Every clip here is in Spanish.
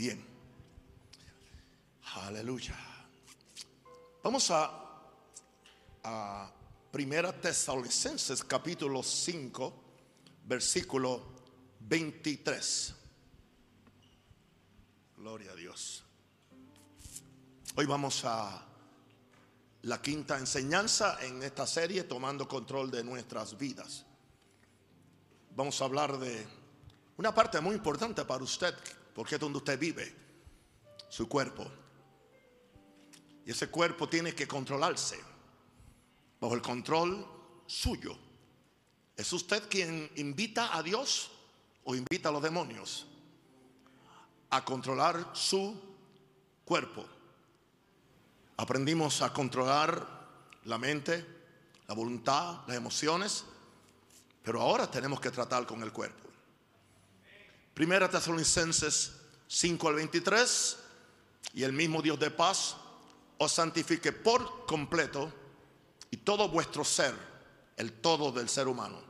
Bien. Aleluya. Vamos a, Primera Tesalonicenses capítulo 5, versículo 23. Gloria a Dios. Hoy vamos a la quinta enseñanza en esta serie, tomando control de nuestras vidas. Vamos a hablar de una parte muy importante para usted, porque es donde usted vive, su cuerpo. Y ese cuerpo tiene que controlarse bajo el control suyo. ¿Es usted quien invita a Dios o invita a los demonios a controlar su cuerpo? Aprendimos a controlar la mente, la voluntad, las emociones, pero ahora tenemos que tratar con el cuerpo. Primera Tesalonicenses 5 al 23, y el mismo Dios de paz os santifique por completo y todo vuestro ser, el todo del ser humano,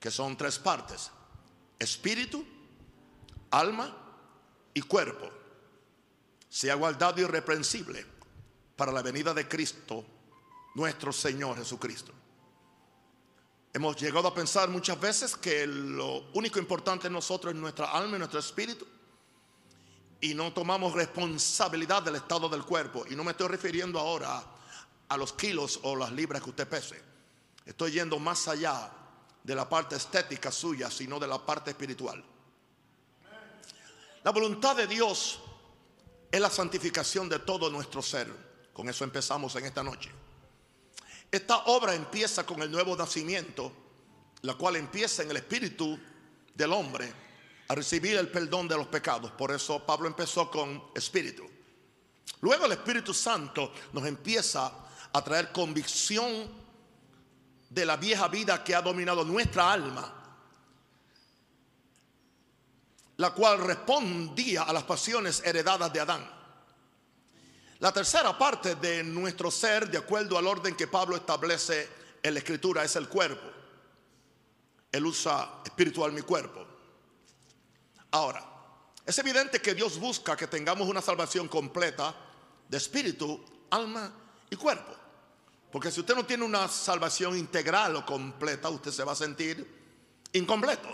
que son tres partes, espíritu, alma y cuerpo, sea guardado irreprensible para la venida de Cristo, nuestro Señor Jesucristo. Hemos llegado a pensar muchas veces que lo único importante en nosotros es nuestra alma y nuestro espíritu. Y no tomamos responsabilidad del estado del cuerpo. Y no me estoy refiriendo ahora a los kilos o las libras que usted pese. Estoy yendo más allá de la parte estética suya, sino de la parte espiritual. La voluntad de Dios es la santificación de todo nuestro ser. Con eso empezamos en esta noche. Esta obra empieza con el nuevo nacimiento, la cual empieza en el espíritu del hombre a recibir el perdón de los pecados. Por eso Pablo empezó con espíritu. Luego el Espíritu Santo nos empieza a traer convicción de la vieja vida que ha dominado nuestra alma, la cual respondía a las pasiones heredadas de Adán. La tercera parte de nuestro ser, de acuerdo al orden que Pablo establece en la escritura, es el cuerpo. Él usa espiritual mi cuerpo. Ahora, es evidente que Dios busca que tengamos una salvación completa de espíritu, alma y cuerpo. Porque si usted no tiene una salvación integral o completa, usted se va a sentir incompleto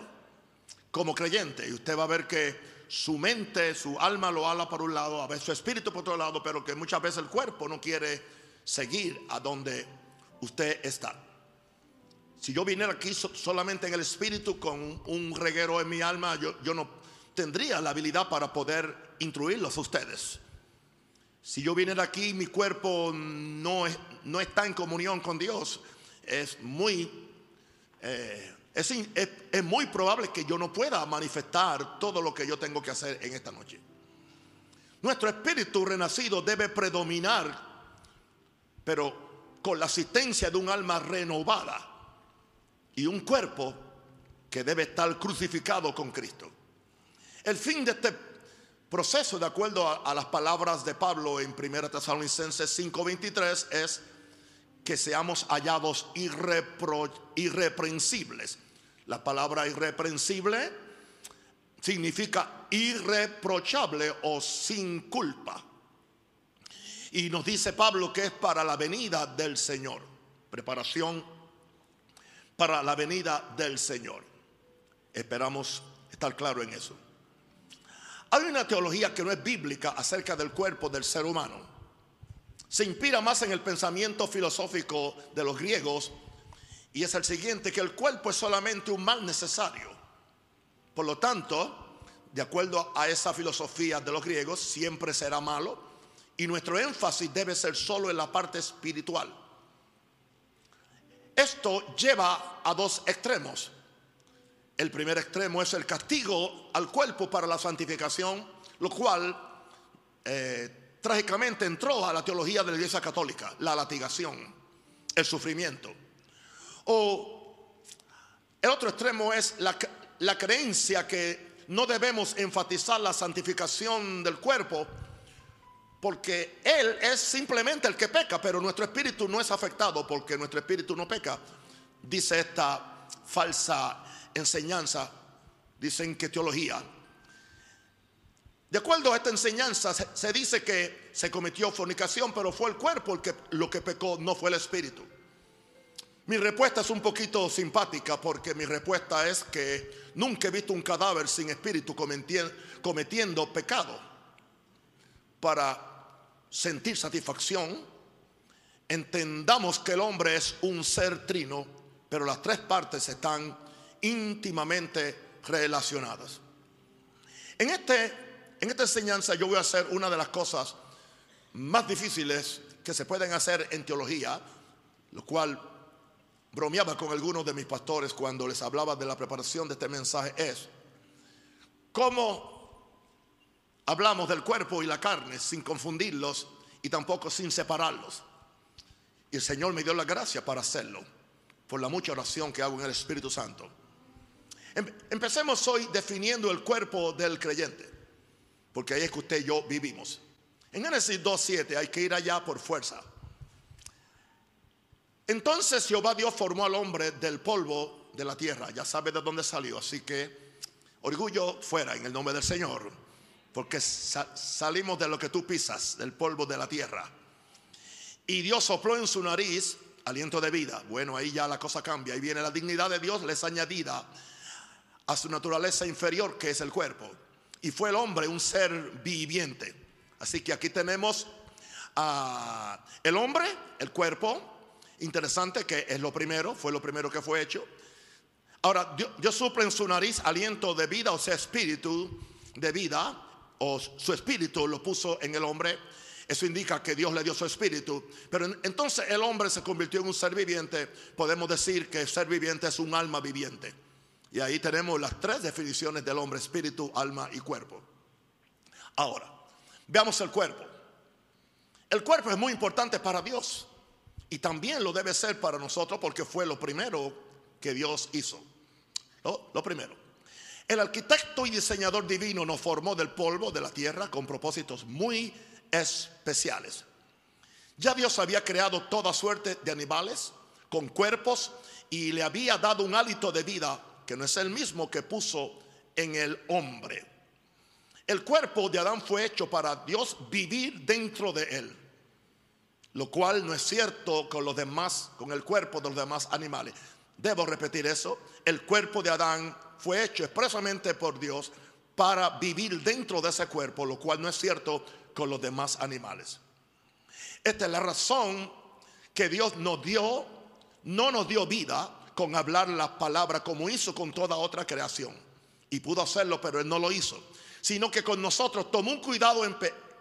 como creyente. Y usted va a ver que su mente, su alma lo ala por un lado, a veces su espíritu por otro lado, pero que muchas veces el cuerpo no quiere seguir a donde usted está. Si yo viniera aquí solamente en el espíritu con un reguero en mi alma, yo, yo no tendría la habilidad para poder instruirlos a ustedes. Si yo viniera aquí mi cuerpo no, no está en comunión con Dios, es muy eh, es, muy probable que yo no pueda manifestar todo lo que yo tengo que hacer en esta noche. Nuestro espíritu renacido debe predominar, pero con la asistencia de un alma renovada y un cuerpo que debe estar crucificado con Cristo. El fin de este proceso, de acuerdo a, a las palabras de Pablo en 1 Tesalonicenses 5:23, es que seamos hallados irreprensibles. La palabra irreprensible significa irreprochable o sin culpa. Y nos dice Pablo que es para la venida del Señor. Preparación para la venida del Señor. Esperamos estar claro en eso. Hay una teología que no es bíblica acerca del cuerpo del ser humano se inspira más en el pensamiento filosófico de los griegos y es el siguiente, que el cuerpo es solamente un mal necesario. Por lo tanto, de acuerdo a esa filosofía de los griegos, siempre será malo y nuestro énfasis debe ser solo en la parte espiritual. Esto lleva a dos extremos. El primer extremo es el castigo al cuerpo para la santificación, lo cual eh, trágicamente entró a la teología de la Iglesia Católica, la latigación, el sufrimiento. O el otro extremo es la, creencia que no debemos enfatizar la santificación del cuerpo porque Él es simplemente el que peca, pero nuestro espíritu no es afectado porque nuestro espíritu no peca. Dice esta falsa enseñanza, dicen que teología, De acuerdo a esta enseñanza, se, dice que se cometió fornicación, pero fue el cuerpo el que lo que pecó, no fue el espíritu. Mi respuesta es un poquito simpática porque mi respuesta es que nunca he visto un cadáver sin espíritu cometiendo pecado. Para sentir satisfacción, entendamos que el hombre es un ser trino, pero las tres partes están íntimamente relacionadas. En este en esta enseñanza yo voy a hacer una de las cosas más difíciles que se pueden hacer en teología, lo cual bromeaba con algunos de mis pastores cuando les hablaba de la preparación de este mensaje, es cómo hablamos del cuerpo y la carne sin confundirlos y tampoco sin separarlos. Y el Señor me dio la gracia para hacerlo, por la mucha oración que hago en el Espíritu Santo. Em, empecemos hoy definiendo el cuerpo del creyente porque ahí es que usted y yo vivimos. En Génesis 2.7 hay que ir allá por fuerza. Entonces Jehová Dios formó al hombre del polvo de la tierra. Ya sabe de dónde salió. Así que orgullo fuera en el nombre del Señor. Porque salimos de lo que tú pisas, del polvo de la tierra. Y Dios sopló en su nariz aliento de vida. Bueno, ahí ya la cosa cambia. Ahí viene la dignidad de Dios, les añadida a su naturaleza inferior, que es el cuerpo y fue el hombre un ser viviente. Así que aquí tenemos el hombre, el cuerpo, interesante que es lo primero, fue lo primero que fue hecho. Ahora, Dios, suple en su nariz aliento de vida, o sea, espíritu de vida, o su espíritu lo puso en el hombre. Eso indica que Dios le dio su espíritu. Pero entonces el hombre se convirtió en un ser viviente. Podemos decir que ser viviente es un alma viviente. Y ahí tenemos las tres definiciones del hombre, espíritu, alma y cuerpo. Ahora, veamos el cuerpo. El cuerpo es muy importante para Dios y también lo debe ser para nosotros porque fue lo primero que Dios hizo. Lo, primero. El arquitecto y diseñador divino nos formó del polvo de la tierra con propósitos muy especiales. Ya Dios había creado toda suerte de animales con cuerpos y le había dado un hálito de vida que no es el mismo que puso en el hombre. El cuerpo de Adán fue hecho para Dios vivir dentro de él, lo cual no es cierto con los demás, con el cuerpo de los demás animales. Debo repetir eso, el cuerpo de Adán fue hecho expresamente por Dios para vivir dentro de ese cuerpo, lo cual no es cierto con los demás animales. Esta es la razón que Dios nos dio, no nos dio vida, con hablar la palabra como hizo con toda otra creación. Y pudo hacerlo, pero él no lo hizo. Sino que con nosotros tomó un cuidado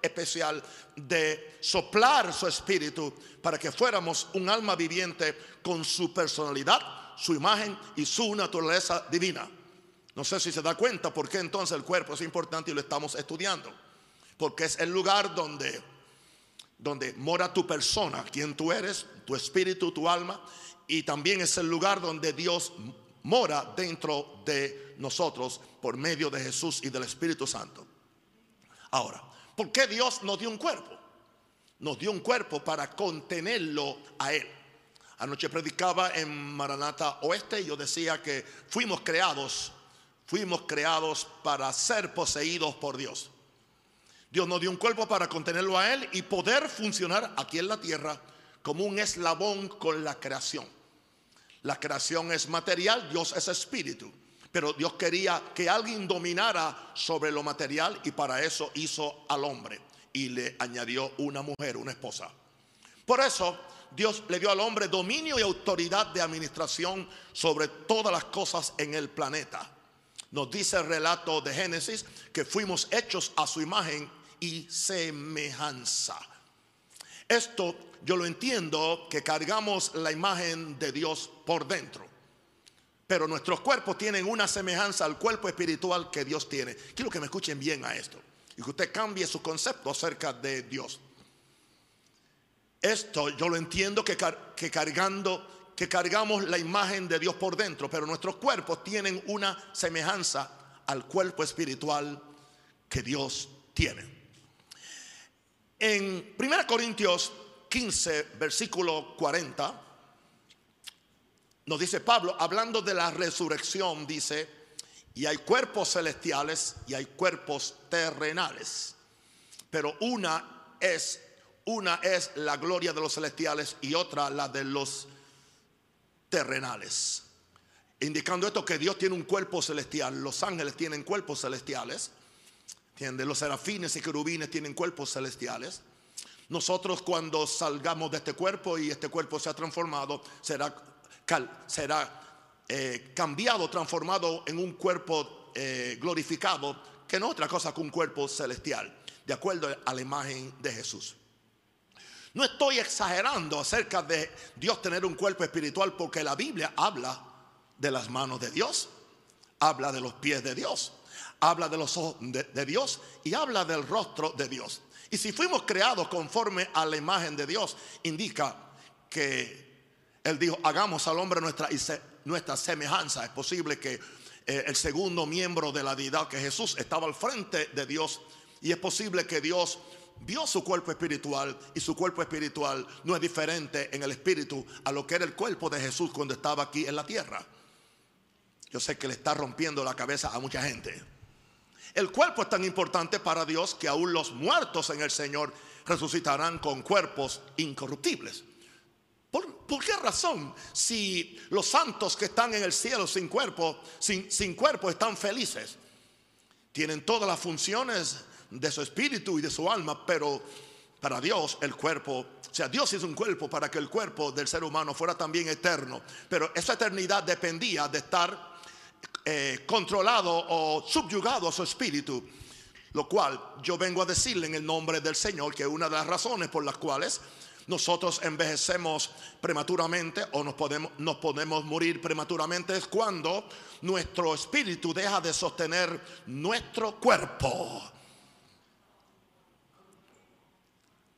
especial de soplar su espíritu para que fuéramos un alma viviente con su personalidad, su imagen y su naturaleza divina. No sé si se da cuenta por qué entonces el cuerpo es importante y lo estamos estudiando. Porque es el lugar donde, donde mora tu persona, quien tú eres, tu espíritu, tu alma y también es el lugar donde Dios mora dentro de nosotros por medio de Jesús y del Espíritu Santo. Ahora, ¿por qué Dios nos dio un cuerpo? Nos dio un cuerpo para contenerlo a Él. Anoche predicaba en Maranata Oeste y yo decía que fuimos creados, fuimos creados para ser poseídos por Dios. Dios nos dio un cuerpo para contenerlo a Él y poder funcionar aquí en la tierra como un eslabón con la creación. La creación es material, Dios es espíritu. Pero Dios quería que alguien dominara sobre lo material y para eso hizo al hombre y le añadió una mujer, una esposa. Por eso Dios le dio al hombre dominio y autoridad de administración sobre todas las cosas en el planeta. Nos dice el relato de Génesis que fuimos hechos a su imagen y semejanza. Esto yo lo entiendo que cargamos la imagen de Dios por dentro. Pero nuestros cuerpos tienen una semejanza al cuerpo espiritual que Dios tiene. Quiero que me escuchen bien a esto y que usted cambie su concepto acerca de Dios. Esto yo lo entiendo que, que cargando que cargamos la imagen de Dios por dentro, pero nuestros cuerpos tienen una semejanza al cuerpo espiritual que Dios tiene. En 1 Corintios 15, versículo 40, nos dice Pablo, hablando de la resurrección, dice, Y hay cuerpos celestiales y hay cuerpos terrenales. Pero una es una es la gloria de los celestiales y otra la de los terrenales. Indicando esto que Dios tiene un cuerpo celestial, los ángeles tienen cuerpos celestiales, Los serafines y querubines tienen cuerpos celestiales. Nosotros cuando salgamos de este cuerpo y este cuerpo se ha transformado, será, eh, cambiado, transformado en un cuerpo eh, glorificado, que no otra cosa que un cuerpo celestial, de acuerdo a la imagen de Jesús. No estoy exagerando acerca de Dios tener un cuerpo espiritual porque la Biblia habla de las manos de Dios, habla de los pies de Dios, habla de los ojos de, Dios y habla del rostro de Dios. Y si fuimos creados conforme a la imagen de Dios, indica que Él dijo, hagamos al hombre nuestra, nuestra semejanza. Es posible que eh, el segundo miembro de la deidad, que Jesús, estaba al frente de Dios. Y es posible que Dios vio su cuerpo espiritual y su cuerpo espiritual no es diferente en el espíritu a lo que era el cuerpo de Jesús cuando estaba aquí en la tierra. Yo sé que le está rompiendo la cabeza a mucha gente. El cuerpo es tan importante para Dios que aún los muertos en el Señor resucitarán con cuerpos incorruptibles. ¿Por, qué razón? Si los santos que están en el cielo sin cuerpo, sin, sin cuerpo, están felices, tienen todas las funciones de su espíritu y de su alma, pero para Dios el cuerpo, o sea, Dios es un cuerpo para que el cuerpo del ser humano fuera también eterno, pero esa eternidad dependía de estar eh, controlado o subyugado a su espíritu. Lo cual yo vengo a decirle en el nombre del Señor que una de las razones por las cuales nosotros envejecemos prematuramente o nos podemos, nos podemos morir prematuramente es cuando nuestro espíritu deja de sostener nuestro cuerpo.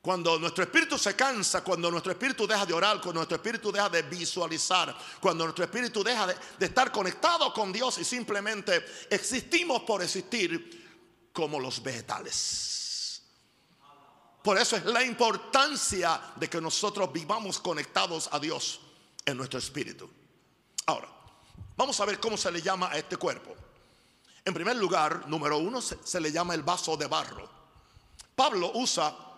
Cuando nuestro espíritu se cansa, cuando nuestro espíritu deja de orar, cuando nuestro espíritu deja de visualizar, cuando nuestro espíritu deja de, estar conectado con Dios y simplemente existimos por existir como los vegetales. Por eso es la importancia de que nosotros vivamos conectados a Dios en nuestro espíritu. Ahora, vamos a ver cómo se le llama a este cuerpo. En primer lugar, número uno, se, le llama el vaso de barro. Pablo usa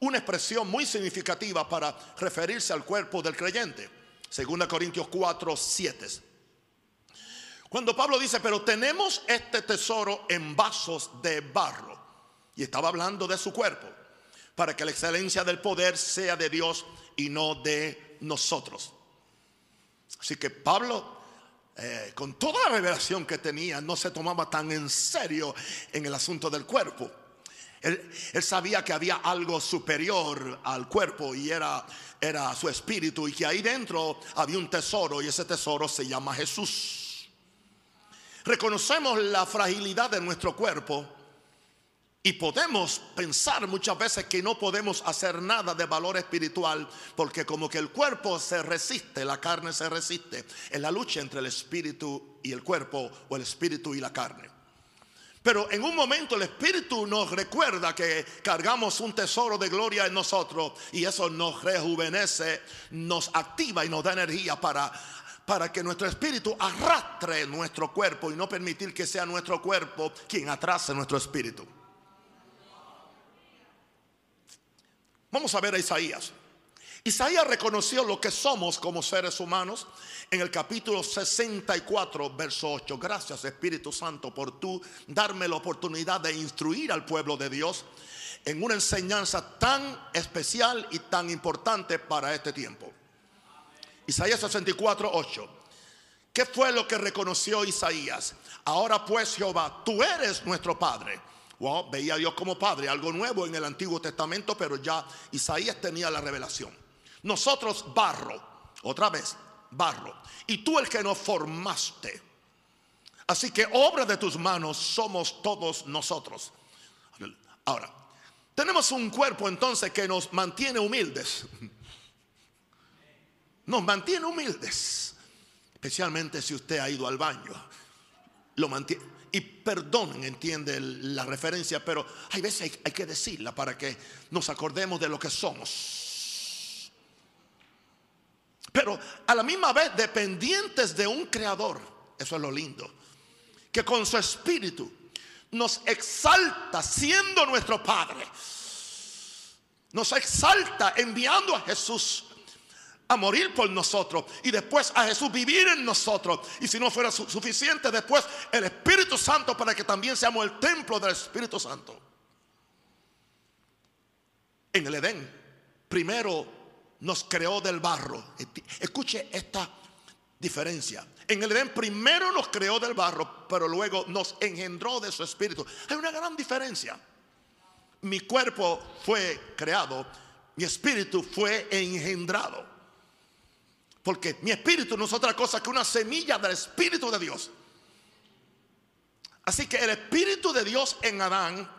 una expresión muy significativa para referirse al cuerpo del creyente. Segunda Corintios 4, 7. Cuando Pablo dice, pero tenemos este tesoro en vasos de barro. Y estaba hablando de su cuerpo, para que la excelencia del poder sea de Dios y no de nosotros. Así que Pablo, eh, con toda la revelación que tenía, no se tomaba tan en serio en el asunto del cuerpo. Él, sabía que había algo superior al cuerpo y era, era su espíritu y que ahí dentro había un tesoro y ese tesoro se llama Jesús. Reconocemos la fragilidad de nuestro cuerpo y podemos pensar muchas veces que no podemos hacer nada de valor espiritual porque como que el cuerpo se resiste, la carne se resiste en la lucha entre el espíritu y el cuerpo o el espíritu y la carne. Pero en un momento el Espíritu nos recuerda que cargamos un tesoro de gloria en nosotros y eso nos rejuvenece, nos activa y nos da energía para, para que nuestro espíritu arrastre nuestro cuerpo y no permitir que sea nuestro cuerpo quien atrase nuestro espíritu. Vamos a ver a Isaías. Isaías reconoció lo que somos como seres humanos en el capítulo 64, verso 8. Gracias Espíritu Santo por tú darme la oportunidad de instruir al pueblo de Dios en una enseñanza tan especial y tan importante para este tiempo. Isaías 64, 8. ¿Qué fue lo que reconoció Isaías? Ahora pues Jehová, tú eres nuestro Padre. Wow, veía a Dios como Padre, algo nuevo en el Antiguo Testamento, pero ya Isaías tenía la revelación. Nosotros barro, otra vez, barro. Y tú el que nos formaste. Así que obra de tus manos somos todos nosotros. Ahora, tenemos un cuerpo entonces que nos mantiene humildes. Nos mantiene humildes. Especialmente si usted ha ido al baño. Lo mantiene. Y perdonen, entiende la referencia, pero hay veces hay, hay que decirla para que nos acordemos de lo que somos. Pero a la misma vez dependientes de un creador. Eso es lo lindo. que con su espíritu nos exalta siendo nuestro Padre. Nos exalta enviando a Jesús a morir por nosotros y después a Jesús vivir en nosotros. Y si no fuera suficiente, después el Espíritu Santo para que también seamos el templo del Espíritu Santo. En el Edén, primero nos creó del barro. Escuche esta diferencia. En el Edén primero nos creó del barro, pero luego nos engendró de su espíritu. Hay una gran diferencia. Mi cuerpo fue creado, mi espíritu fue engendrado. Porque mi espíritu no es otra cosa que una semilla del espíritu de Dios. Así que el espíritu de Dios en Adán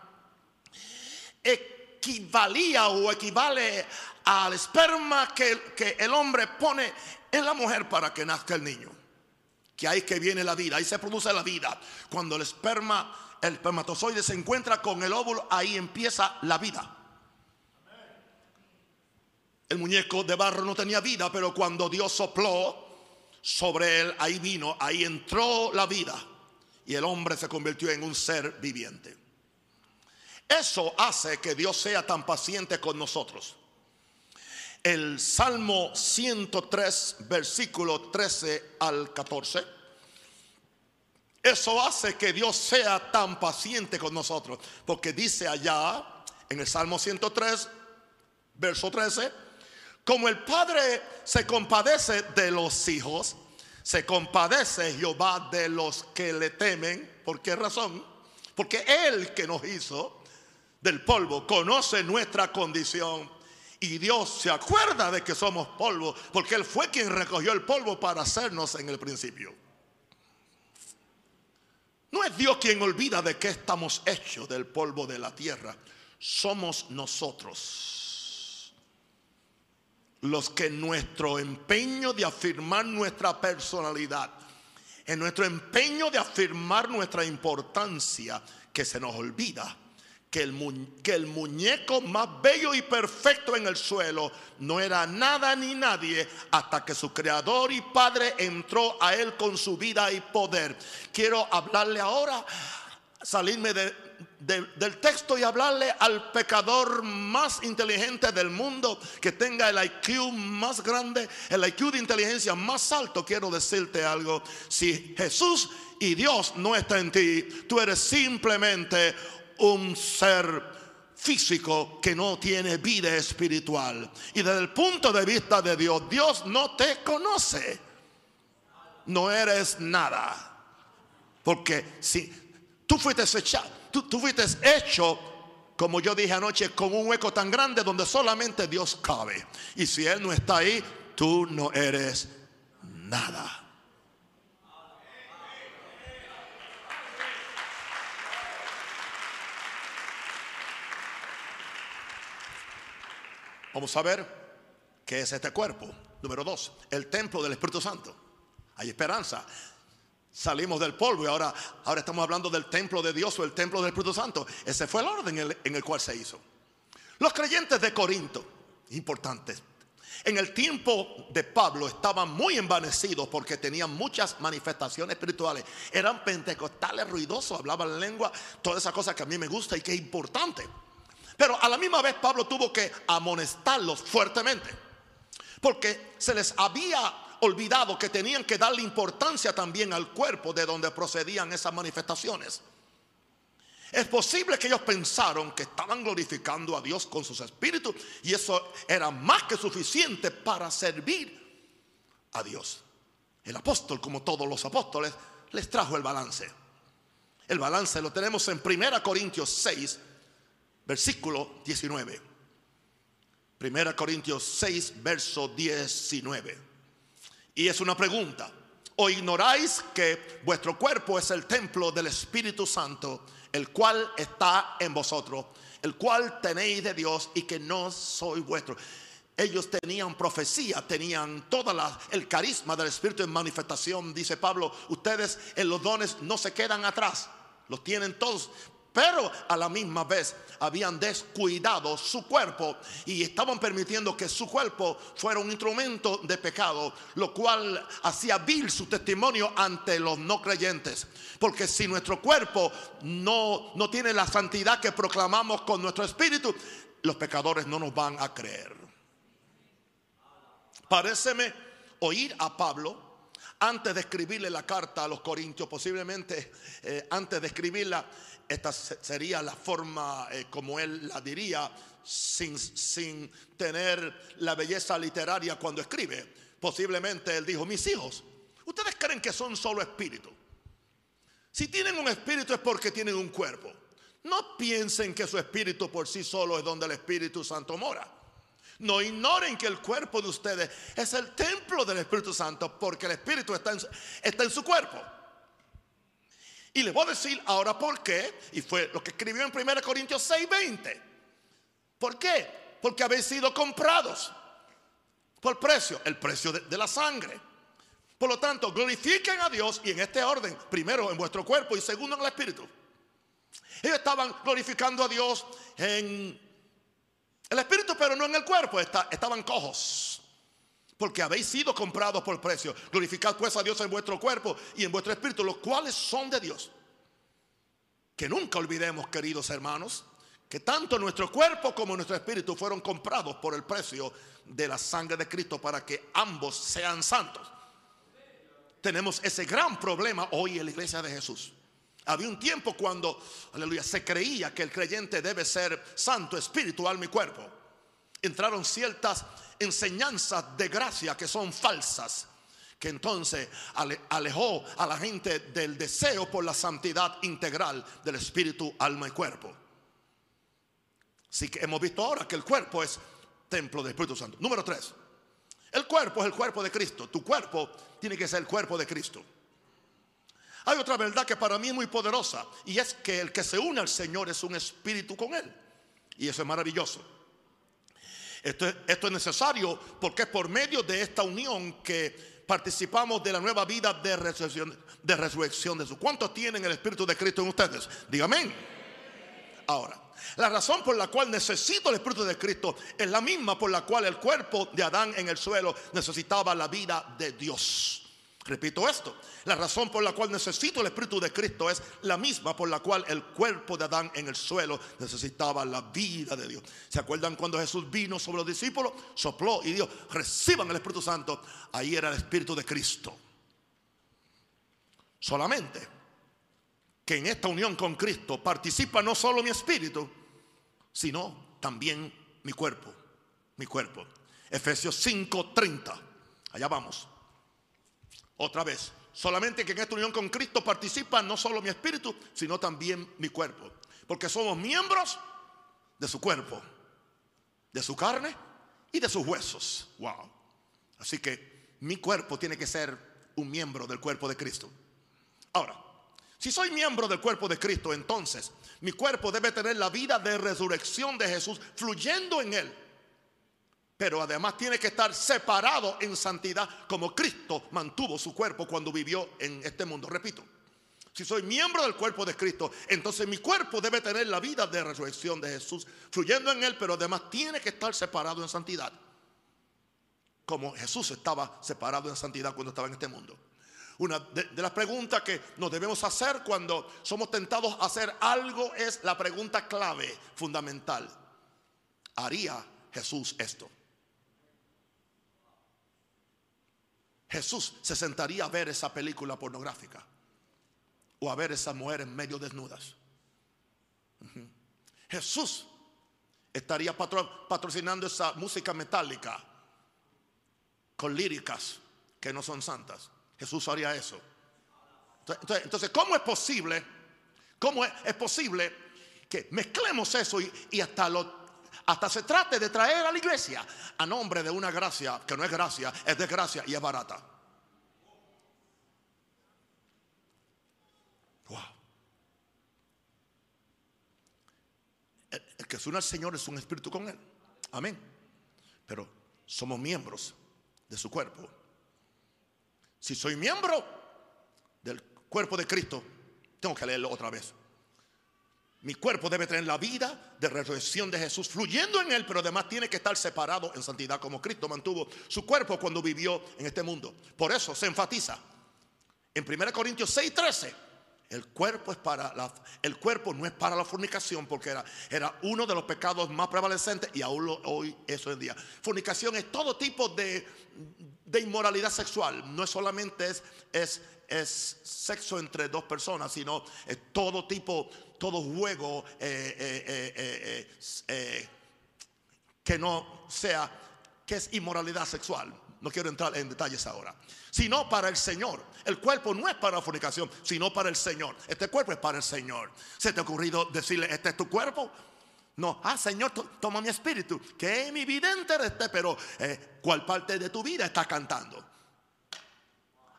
equivalía o equivale al esperma que, que el hombre pone en la mujer para que nazca el niño. Que ahí que viene la vida, ahí se produce la vida. Cuando el esperma, el espermatozoide se encuentra con el óvulo, ahí empieza la vida. El muñeco de barro no tenía vida, pero cuando Dios sopló sobre él, ahí vino, ahí entró la vida. Y el hombre se convirtió en un ser viviente. Eso hace que Dios sea tan paciente con nosotros. El Salmo 103, versículo 13 al 14. Eso hace que Dios sea tan paciente con nosotros. Porque dice allá en el Salmo 103, verso 13 como el Padre se compadece de los hijos, se compadece Jehová de los que le temen. ¿Por qué razón? Porque Él que nos hizo del polvo conoce nuestra condición. Y Dios se acuerda de que somos polvo, porque Él fue quien recogió el polvo para hacernos en el principio. No es Dios quien olvida de que estamos hechos del polvo de la tierra. Somos nosotros los que nuestro empeño de afirmar nuestra personalidad, en nuestro empeño de afirmar nuestra importancia, que se nos olvida que el, que el muñeco más bello y perfecto en el suelo no era nada ni nadie hasta que su creador y padre entró a él con su vida y poder. Quiero hablarle ahora, salirme de, del texto y hablarle al pecador más inteligente del mundo, que tenga el IQ más grande, el IQ de inteligencia más alto, quiero decirte algo. Si Jesús y Dios no está en ti, tú eres simplemente un ser físico que no tiene vida espiritual. Y desde el punto de vista de Dios, Dios no te conoce. No eres nada. Porque si tú fuiste echado tú, fuiste hecho, como yo dije anoche, con un hueco tan grande donde solamente Dios cabe. Y si Él no está ahí, tú no eres nada. Vamos a ver qué es este cuerpo. Número dos, el templo del Espíritu Santo. Hay esperanza. Salimos del polvo y ahora, ahora estamos hablando del templo de Dios o el templo del Espíritu Santo. Ese fue el orden en el, cual se hizo. Los creyentes de Corinto, importantes, en el tiempo de Pablo estaban muy envanecidos porque tenían muchas manifestaciones espirituales. Eran pentecostales ruidosos, hablaban lengua, toda esa cosa que a mí me gusta y que es importante. Pero a la misma vez Pablo tuvo que amonestarlos fuertemente porque se les había olvidado que tenían que darle importancia también al cuerpo de donde procedían esas manifestaciones. Es posible que ellos pensaron que estaban glorificando a Dios con sus espíritus y eso era más que suficiente para servir a Dios. El apóstol, como todos los apóstoles, les trajo el balance. El balance lo tenemos en 1 Corintios 6, versículo 19. 1 Corintios 6, verso 19. Y es una pregunta. ¿O ignoráis que vuestro cuerpo es el templo del Espíritu Santo, el cual está en vosotros, el cual tenéis de Dios y que no soy vuestro? Ellos tenían profecía, tenían todo el carisma del Espíritu en manifestación. Dice Pablo, ustedes en los dones no se quedan atrás, los tienen todos. Pero a la misma vez habían descuidado su cuerpo y estaban permitiendo que su cuerpo fuera un instrumento de pecado, lo cual hacía vil su testimonio ante los no creyentes. Porque si nuestro cuerpo no, no tiene la santidad que proclamamos con nuestro espíritu, los pecadores no nos van a creer. Paréceme oír a Pablo antes de escribirle la carta a los Corintios, posiblemente eh, antes de escribirla, esta sería la forma eh, como él la diría, sin, sin tener la belleza literaria cuando escribe. Posiblemente él dijo, mis hijos, ustedes creen que son solo espíritus. Si tienen un espíritu es porque tienen un cuerpo. No piensen que su espíritu por sí solo es donde el Espíritu Santo mora. No ignoren que el cuerpo de ustedes es el templo del Espíritu Santo porque el Espíritu está en, está en su cuerpo. Y les voy a decir ahora por qué, y fue lo que escribió en 1 Corintios 6:20. ¿Por qué? Porque habéis sido comprados por precio, el precio de, de la sangre. Por lo tanto, glorifiquen a Dios y en este orden, primero en vuestro cuerpo y segundo en el Espíritu. Ellos estaban glorificando a Dios en el espíritu, pero no en el cuerpo, estaban cojos. Porque habéis sido comprados por precio. Glorificad pues a Dios en vuestro cuerpo y en vuestro espíritu, los cuales son de Dios. Que nunca olvidemos, queridos hermanos, que tanto nuestro cuerpo como nuestro espíritu fueron comprados por el precio de la sangre de Cristo para que ambos sean santos. Tenemos ese gran problema hoy en la iglesia de Jesús. Había un tiempo cuando, aleluya, se creía que el creyente debe ser santo, espíritu, alma y cuerpo. Entraron ciertas enseñanzas de gracia que son falsas, que entonces alejó a la gente del deseo por la santidad integral del espíritu, alma y cuerpo. Así que hemos visto ahora que el cuerpo es templo del Espíritu Santo. Número tres, el cuerpo es el cuerpo de Cristo. Tu cuerpo tiene que ser el cuerpo de Cristo. Hay otra verdad que para mí es muy poderosa y es que el que se une al Señor es un espíritu con Él. Y eso es maravilloso. Esto es, necesario porque es por medio de esta unión que participamos de la nueva vida de resurrección de, resurrección de su. ¿Cuántos tienen el Espíritu de Cristo en ustedes? Dígame. Ahora, la razón por la cual necesito el Espíritu de Cristo es la misma por la cual el cuerpo de Adán en el suelo necesitaba la vida de Dios. Repito esto, la razón por la cual necesito el Espíritu de Cristo es la misma por la cual el cuerpo de Adán en el suelo necesitaba la vida de Dios. ¿Se acuerdan cuando Jesús vino sobre los discípulos? Sopló y dijo, reciban el Espíritu Santo. Ahí era el Espíritu de Cristo. Solamente que en esta unión con Cristo participa no solo mi espíritu, sino también mi cuerpo. Mi cuerpo. Efesios 5:30. Allá vamos. Otra vez, solamente que en esta unión con Cristo participa no solo mi espíritu, sino también mi cuerpo. Porque somos miembros de su cuerpo, de su carne y de sus huesos. Wow. Así que mi cuerpo tiene que ser un miembro del cuerpo de Cristo. Ahora, si soy miembro del cuerpo de Cristo, entonces mi cuerpo debe tener la vida de resurrección de Jesús fluyendo en él pero además tiene que estar separado en santidad como Cristo mantuvo su cuerpo cuando vivió en este mundo. Repito, si soy miembro del cuerpo de Cristo, entonces mi cuerpo debe tener la vida de resurrección de Jesús fluyendo en él, pero además tiene que estar separado en santidad. Como Jesús estaba separado en santidad cuando estaba en este mundo. Una de, de, las preguntas que nos debemos hacer cuando somos tentados a hacer algo es la pregunta clave, fundamental. ¿Haría Jesús esto? Jesús se sentaría a ver esa película pornográfica o a ver esa mujer en medio desnudas. Jesús estaría patrocinando esa música metálica con líricas que no son santas. Jesús haría eso. Entonces, ¿cómo es posible? ¿Cómo es, posible que mezclemos eso y, y hasta lo hasta se trate de traer a la iglesia a nombre de una gracia que no es gracia, es desgracia y es barata. Wow. El, el que suena al Señor es un espíritu con Él. Amén. Pero somos miembros de su cuerpo. Si soy miembro del cuerpo de Cristo, tengo que leerlo otra vez. Mi cuerpo debe tener la vida de resurrección de Jesús fluyendo en él, pero además tiene que estar separado en santidad como Cristo mantuvo su cuerpo cuando vivió en este mundo. Por eso se enfatiza en 1 Corintios 6:13 el cuerpo es el cuerpo no es para la fornicación porque era, uno de los pecados más prevalecentes y aún hoy eso en día. Fornicación es todo tipo de, de inmoralidad sexual, no es solamente es, es, es, sexo entre dos personas, sino todo tipo, todo juego eh, eh, eh, que no sea, que es inmoralidad sexual. No quiero entrar en detalles ahora. Sino para el Señor. El cuerpo no es para la fornicación, sino para el Señor. Este cuerpo es para el Señor. ¿Se te ha ocurrido decirle, este es tu cuerpo? No, ah, Señor, toma mi espíritu, que mi vida entera esté, pero ¿cuál parte de tu vida está cantando?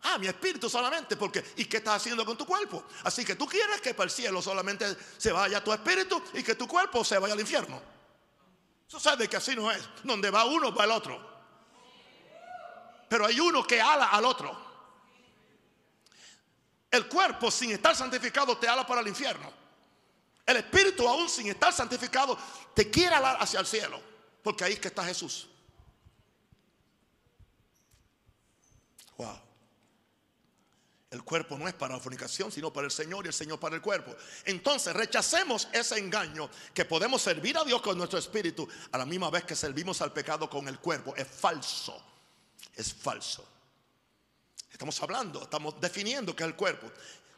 Ah, mi espíritu solamente, porque ¿y qué estás haciendo con tu cuerpo? Así que tú quieres que para el cielo solamente se vaya tu espíritu y que tu cuerpo se vaya al infierno. Sucede que así no es. Donde va uno, va el otro pero hay uno que ala al otro. El cuerpo sin estar santificado te ala para el infierno. El espíritu aún sin estar santificado te quiere alar hacia el cielo. Porque ahí es que está Jesús. Wow. El cuerpo no es para la fornicación, sino para el Señor y el Señor para el cuerpo. Entonces rechacemos ese engaño que podemos servir a Dios con nuestro espíritu a la misma vez que servimos al pecado con el cuerpo. Es falso es falso. Estamos hablando, estamos definiendo que es el cuerpo.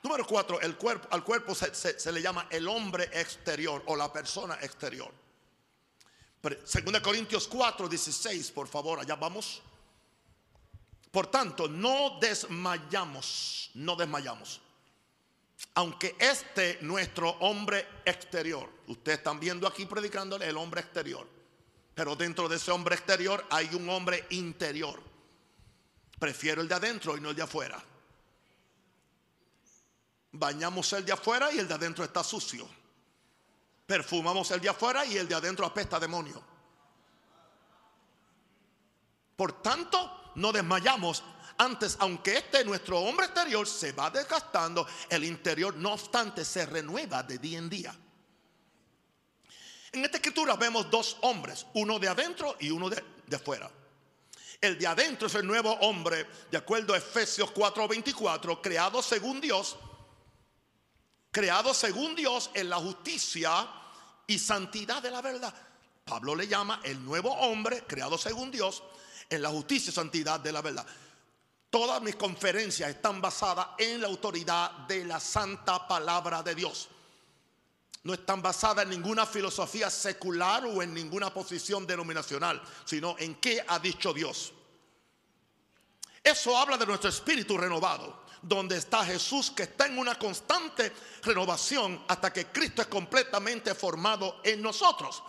Número cuatro, el cuerpo, al cuerpo se, le llama el hombre exterior o la persona exterior. Segunda Corintios 4, 16, por favor, allá vamos. Por tanto, no desmayamos, no desmayamos. Aunque este nuestro hombre exterior, ustedes están viendo aquí predicándole el hombre exterior, pero dentro de ese hombre exterior hay un hombre interior. Prefiero el de adentro y no el de afuera. Bañamos el de afuera y el de adentro está sucio. Perfumamos el de afuera y el de adentro apesta demonio. Por tanto, no desmayamos. Antes, aunque este nuestro hombre exterior se va desgastando, el interior no obstante se renueva de día en día. En esta escritura vemos dos hombres, uno de adentro y uno de, de afuera. El de adentro es el nuevo hombre, de acuerdo a Efesios 4:24, creado según Dios, creado según Dios en la justicia y santidad de la verdad. Pablo le llama el nuevo hombre, creado según Dios, en la justicia y santidad de la verdad. Todas mis conferencias están basadas en la autoridad de la santa palabra de Dios. No están basadas en ninguna filosofía secular o en ninguna posición denominacional, sino en qué ha dicho Dios. Eso habla de nuestro espíritu renovado, donde está Jesús que está en una constante renovación hasta que Cristo es completamente formado en nosotros.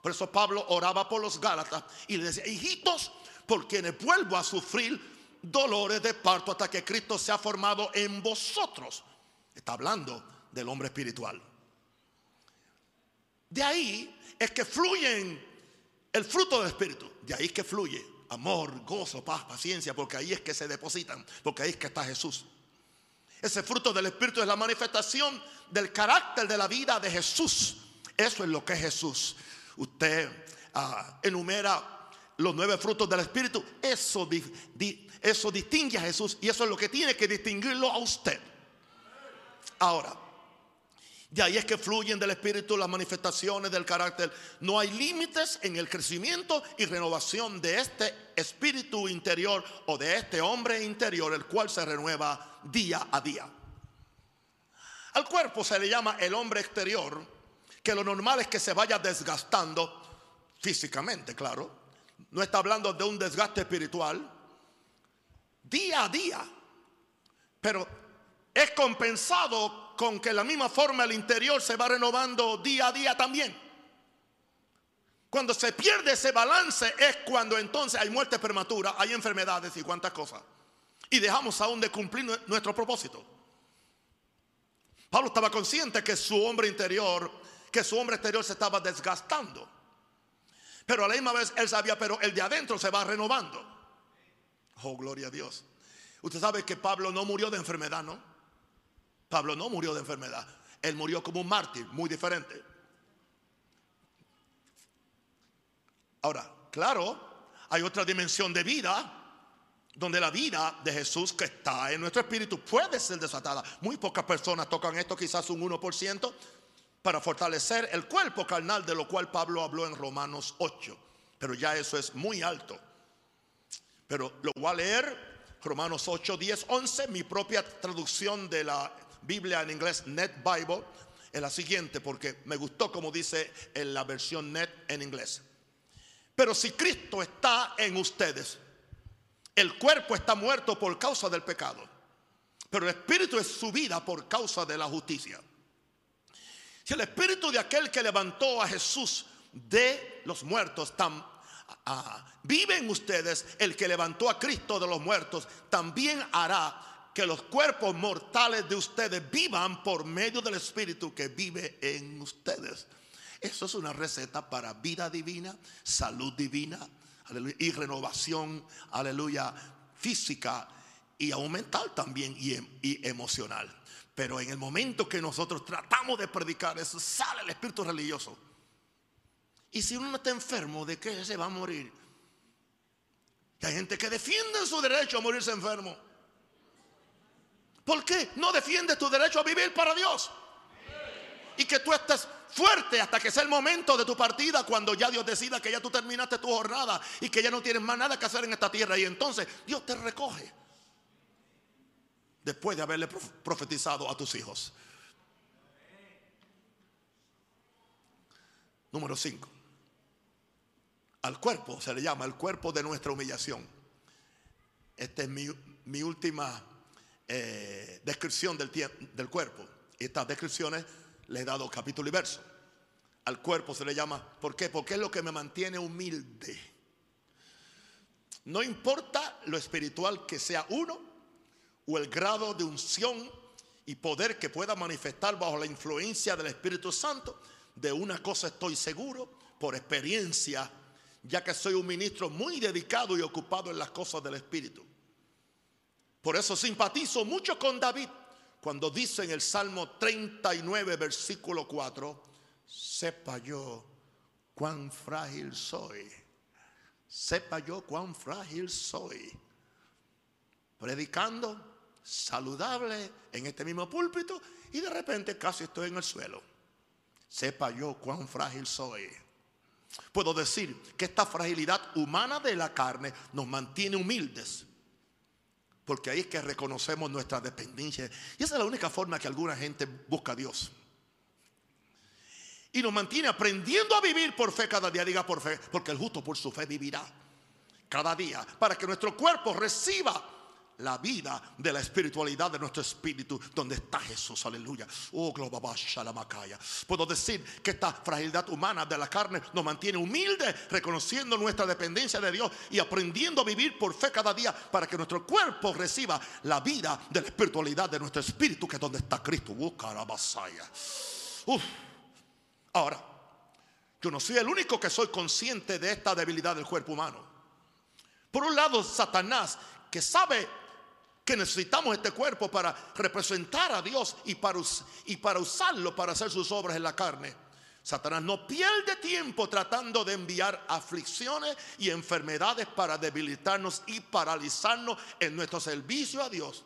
Por eso Pablo oraba por los Gálatas y le decía, hijitos, por quienes vuelvo a sufrir dolores de parto hasta que Cristo se ha formado en vosotros. Está hablando del hombre espiritual. De ahí es que fluyen el fruto del Espíritu. De ahí es que fluye amor, gozo, paz, paciencia, porque ahí es que se depositan, porque ahí es que está Jesús. Ese fruto del Espíritu es la manifestación del carácter de la vida de Jesús. Eso es lo que es Jesús. Usted ah, enumera los nueve frutos del Espíritu. Eso, eso distingue a Jesús y eso es lo que tiene que distinguirlo a usted. Ahora, de ahí es que fluyen del Espíritu las manifestaciones del carácter. No hay límites en el crecimiento y renovación de este espíritu interior o de este hombre interior, el cual se renueva día a día. Al cuerpo se le llama el hombre exterior, que lo normal es que se vaya desgastando físicamente, claro. No está hablando de un desgaste espiritual. Día a día. Pero es compensado con que la misma forma el interior se va renovando día a día también. Cuando se pierde ese balance es cuando entonces hay muerte prematura, hay enfermedades y cuantas cosas. Y dejamos aún de cumplir nuestro propósito. Pablo estaba consciente que su hombre interior, que su hombre exterior se estaba desgastando. Pero a la misma vez él sabía, pero el de adentro se va renovando. Oh, gloria a Dios. Usted sabe que Pablo no murió de enfermedad, ¿no? Pablo no murió de enfermedad. Él murió como un mártir, muy diferente. Ahora, claro, hay otra dimensión de vida donde la vida de Jesús que está en nuestro espíritu puede ser desatada. Muy pocas personas tocan esto, quizás un 1%, para fortalecer el cuerpo carnal, de lo cual Pablo habló en Romanos 8. Pero ya eso es muy alto. Pero lo voy a leer, Romanos 8, 10, 11, mi propia traducción de la Biblia en inglés, Net Bible, es la siguiente, porque me gustó como dice en la versión Net en inglés. Pero si Cristo está en ustedes, el cuerpo está muerto por causa del pecado, pero el espíritu es su vida por causa de la justicia. Si el espíritu de aquel que levantó a Jesús de los muertos tan, vive en ustedes, el que levantó a Cristo de los muertos, también hará que los cuerpos mortales de ustedes vivan por medio del espíritu que vive en ustedes. Eso es una receta para vida divina, salud divina, y renovación, aleluya, física y aumental también y, y emocional. Pero en el momento que nosotros tratamos de predicar eso, sale el espíritu religioso. Y si uno está enfermo, ¿de qué se va a morir? hay gente que defiende su derecho a morirse enfermo. ¿Por qué no defiende tu derecho a vivir para Dios? Y que tú estés fuerte hasta que sea el momento de tu partida, cuando ya Dios decida que ya tú terminaste tu jornada y que ya no tienes más nada que hacer en esta tierra. Y entonces Dios te recoge. Después de haberle profetizado a tus hijos. Número 5. Al cuerpo se le llama el cuerpo de nuestra humillación. Esta es mi, última eh, descripción del, del cuerpo. Estas descripciones le he dado capítulo y verso. Al cuerpo se le llama, ¿por qué? Porque es lo que me mantiene humilde. No importa lo espiritual que sea uno o el grado de unción y poder que pueda manifestar bajo la influencia del Espíritu Santo, de una cosa estoy seguro por experiencia, ya que soy un ministro muy dedicado y ocupado en las cosas del Espíritu. Por eso simpatizo mucho con David, cuando dice en el Salmo 39, versículo 4, sepa yo cuán frágil soy. Sepa yo cuán frágil soy. Predicando saludable en este mismo púlpito y de repente casi estoy en el suelo. Sepa yo cuán frágil soy. Puedo decir que esta fragilidad humana de la carne nos mantiene humildes porque ahí es que reconocemos nuestra dependencia. Y esa es la única forma que alguna gente busca a Dios. Y nos mantiene aprendiendo a vivir por fe cada día, diga por fe, porque el justo por su fe vivirá cada día, para que nuestro cuerpo reciba la vida de la espiritualidad de nuestro espíritu, donde está Jesús, aleluya. Oh, macaya. Puedo decir que esta fragilidad humana de la carne nos mantiene humildes, reconociendo nuestra dependencia de Dios y aprendiendo a vivir por fe cada día para que nuestro cuerpo reciba la vida de la espiritualidad de nuestro espíritu, que es donde está Cristo. Oh, Ahora, yo no soy el único que soy consciente de esta debilidad del cuerpo humano. Por un lado, Satanás, que sabe que necesitamos este cuerpo para representar a Dios y para, y para usarlo para hacer sus obras en la carne. Satanás no pierde tiempo tratando de enviar aflicciones y enfermedades para debilitarnos y paralizarnos en nuestro servicio a Dios.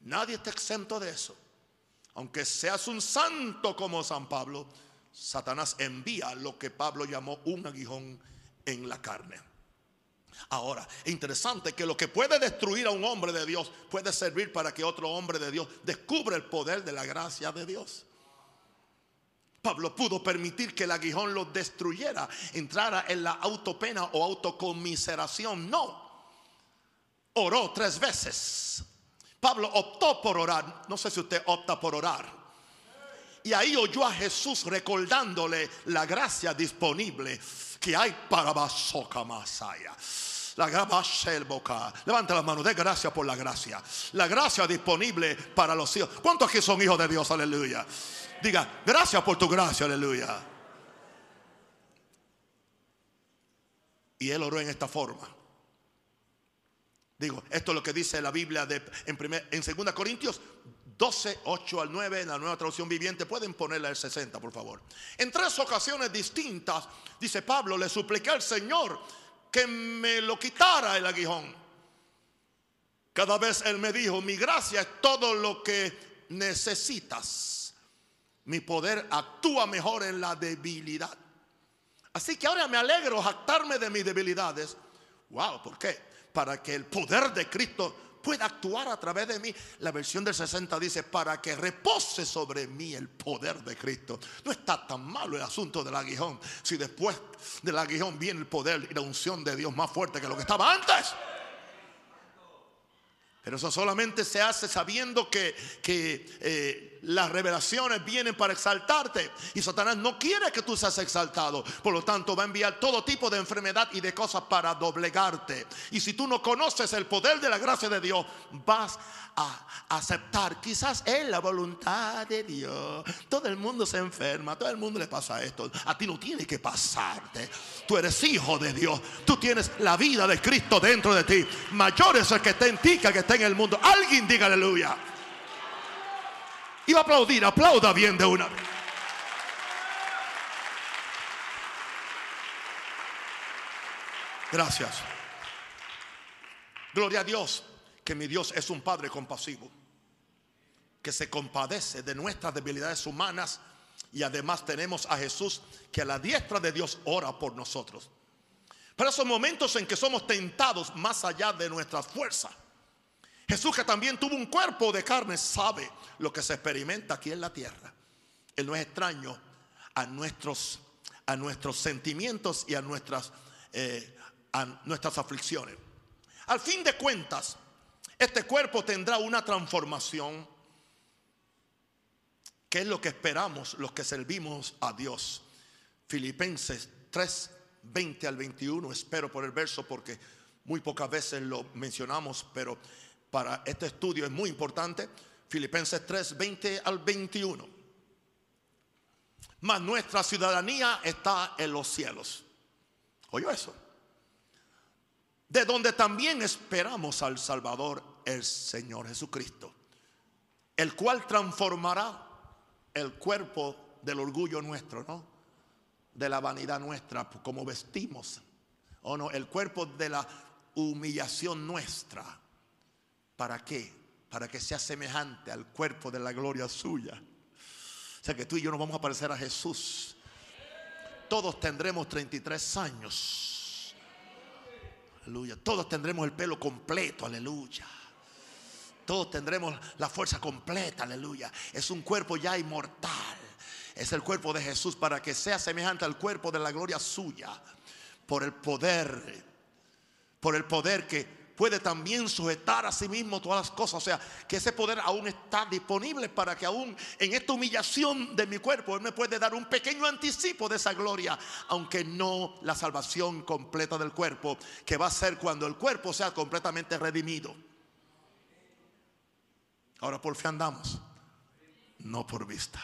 Nadie está exento de eso. Aunque seas un santo como San Pablo, Satanás envía lo que Pablo llamó un aguijón en la carne. Ahora, es interesante que lo que puede destruir a un hombre de Dios puede servir para que otro hombre de Dios descubra el poder de la gracia de Dios. Pablo pudo permitir que el aguijón lo destruyera, entrara en la autopena o autocomiseración. No. Oró tres veces. Pablo optó por orar. No sé si usted opta por orar. Y ahí oyó a Jesús recordándole la gracia disponible que hay para Basoka Masaya. La boca. Levanta la mano, de gracia por la gracia. La gracia disponible para los hijos. ¿Cuántos aquí son hijos de Dios? Aleluya. Diga, gracias por tu gracia, aleluya. Y él oró en esta forma. Digo, esto es lo que dice la Biblia de, en, en 2 Corintios 12, 8 al 9, en la nueva traducción viviente, pueden ponerla el 60, por favor. En tres ocasiones distintas, dice Pablo, le supliqué al Señor que me lo quitara el aguijón. Cada vez Él me dijo, mi gracia es todo lo que necesitas. Mi poder actúa mejor en la debilidad. Así que ahora me alegro jactarme de mis debilidades. Wow, ¿por qué? Para que el poder de Cristo pueda actuar a través de mí. La versión del 60 dice, para que repose sobre mí el poder de Cristo. No está tan malo el asunto del aguijón, si después del aguijón viene el poder y la unción de Dios más fuerte que lo que estaba antes. Pero eso solamente se hace sabiendo que, eh, las revelaciones vienen para exaltarte. Y Satanás no quiere que tú seas exaltado. Por lo tanto, va a enviar todo tipo de enfermedad y de cosas para doblegarte. Y si tú no conoces el poder de la gracia de Dios, vas a aceptar. Quizás es la voluntad de Dios. Todo el mundo se enferma, todo el mundo le pasa esto. A ti no tiene que pasarte. Tú eres hijo de Dios. Tú tienes la vida de Cristo dentro de ti. Mayor es el que está en ti que el que está en el mundo. Alguien diga aleluya. Va a aplaudir, aplauda bien de una vez. Gracias. Gloria a Dios que mi Dios es un Padre compasivo, que se compadece de nuestras debilidades humanas y además tenemos a Jesús que a la diestra de Dios ora por nosotros. Para esos momentos en que somos tentados más allá de nuestras fuerzas. Jesús que también tuvo un cuerpo de carne sabe lo que se experimenta aquí en la tierra. Él no es extraño a nuestros, a nuestros sentimientos y a nuestras, eh, a nuestras aflicciones. Al fin de cuentas, este cuerpo tendrá una transformación, que es lo que esperamos los que servimos a Dios. Filipenses 3, 20 al 21, espero por el verso porque muy pocas veces lo mencionamos, pero para este estudio es muy importante. Filipenses 3, 20 al 21. Mas nuestra ciudadanía está en los cielos. ¿Oyó eso? De donde también esperamos al Salvador el Señor Jesucristo, el cual transformará el cuerpo del orgullo nuestro, ¿no? De la vanidad nuestra, como vestimos, o no, el cuerpo de la humillación nuestra. ¿Para qué? Para que sea semejante al cuerpo de la gloria suya. O sea que tú y yo nos vamos a parecer a Jesús. Todos tendremos 33 años. Aleluya. Todos tendremos el pelo completo. Aleluya. Todos tendremos la fuerza completa, aleluya. Es un cuerpo ya inmortal. Es el cuerpo de Jesús para que sea semejante al cuerpo de la gloria suya. Por el poder, por el poder que puede también sujetar a sí mismo todas las cosas. O sea, que ese poder aún está disponible para que aún en esta humillación de mi cuerpo, Él me puede dar un pequeño anticipo de esa gloria, aunque no la salvación completa del cuerpo, que va a ser cuando el cuerpo sea completamente redimido. Ahora por fe andamos, no por vista.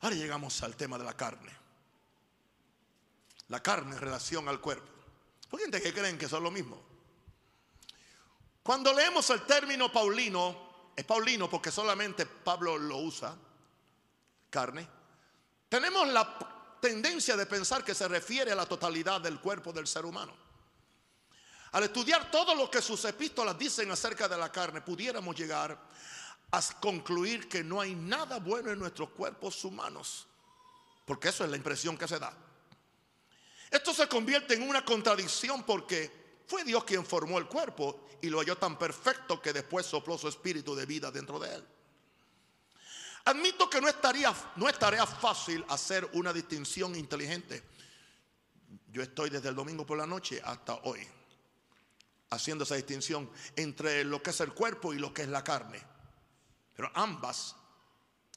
Ahora llegamos al tema de la carne. La carne en relación al cuerpo. Hay gente que creen que son lo mismo. Cuando leemos el término paulino, es paulino porque solamente Pablo lo usa, carne, tenemos la tendencia de pensar que se refiere a la totalidad del cuerpo del ser humano. Al estudiar todo lo que sus epístolas dicen acerca de la carne, pudiéramos llegar a concluir que no hay nada bueno en nuestros cuerpos humanos. Porque eso es la impresión que se da. Esto se convierte en una contradicción porque fue Dios quien formó el cuerpo y lo halló tan perfecto que después sopló su espíritu de vida dentro de él. Admito que no estaría, no es tarea fácil hacer una distinción inteligente. Yo estoy desde el domingo por la noche hasta hoy haciendo esa distinción entre lo que es el cuerpo y lo que es la carne. Pero ambas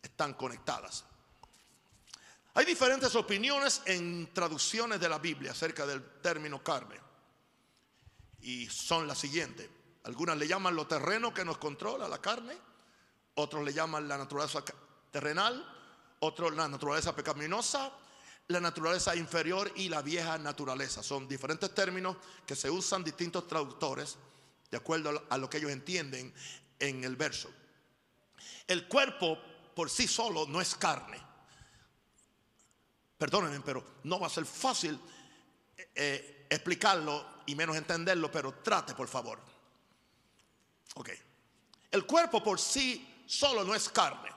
están conectadas. Hay diferentes opiniones en traducciones de la Biblia acerca del término carne. Y son las siguientes. Algunas le llaman lo terreno que nos controla, la carne. Otros le llaman la naturaleza terrenal. Otros la naturaleza pecaminosa la naturaleza inferior y la vieja naturaleza. Son diferentes términos que se usan distintos traductores de acuerdo a lo que ellos entienden en el verso. El cuerpo por sí solo no es carne. Perdónenme, pero no va a ser fácil eh, eh, explicarlo y menos entenderlo, pero trate por favor. Ok. El cuerpo por sí solo no es carne.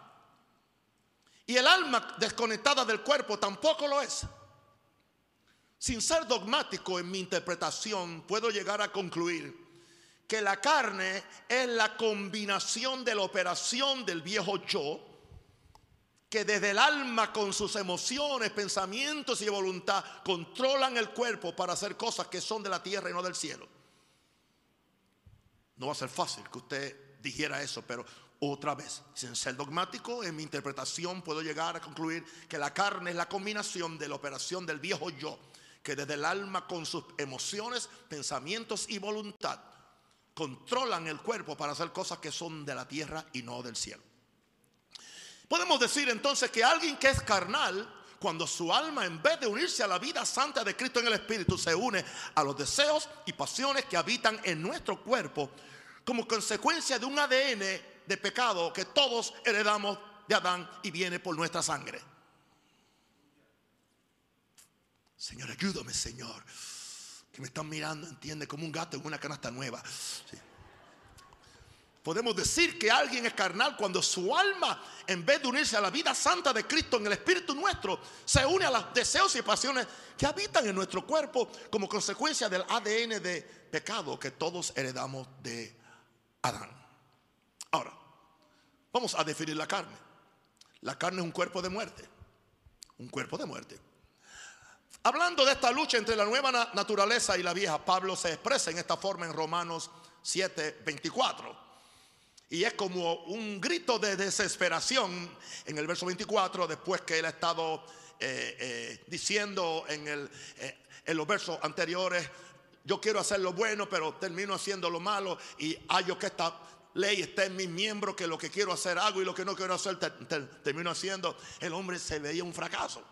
Y el alma desconectada del cuerpo tampoco lo es. Sin ser dogmático en mi interpretación, puedo llegar a concluir que la carne es la combinación de la operación del viejo yo, que desde el alma con sus emociones, pensamientos y voluntad controlan el cuerpo para hacer cosas que son de la tierra y no del cielo. No va a ser fácil que usted dijera eso, pero otra vez, sin ser dogmático, en mi interpretación puedo llegar a concluir que la carne es la combinación de la operación del viejo yo, que desde el alma con sus emociones, pensamientos y voluntad controlan el cuerpo para hacer cosas que son de la tierra y no del cielo. Podemos decir entonces que alguien que es carnal, cuando su alma en vez de unirse a la vida santa de Cristo en el Espíritu, se une a los deseos y pasiones que habitan en nuestro cuerpo, como consecuencia de un ADN de pecado que todos heredamos de Adán y viene por nuestra sangre. Señor, ayúdame, Señor. Que me están mirando, entiende, como un gato en una canasta nueva. Podemos decir que alguien es carnal cuando su alma, en vez de unirse a la vida santa de Cristo en el Espíritu nuestro, se une a los deseos y pasiones que habitan en nuestro cuerpo como consecuencia del ADN de pecado que todos heredamos de Adán. Ahora, vamos a definir la carne. La carne es un cuerpo de muerte. Un cuerpo de muerte. Hablando de esta lucha entre la nueva naturaleza y la vieja, Pablo se expresa en esta forma en Romanos 7, 24. Y es como un grito de desesperación en el verso 24, después que él ha estado eh, eh, diciendo en, el, eh, los versos anteriores, yo quiero hacer lo bueno, pero termino haciendo lo malo y hallo que esta ley está en mis miembros, que lo que quiero hacer hago y lo que no quiero hacer termino haciendo. El hombre se veía un fracaso.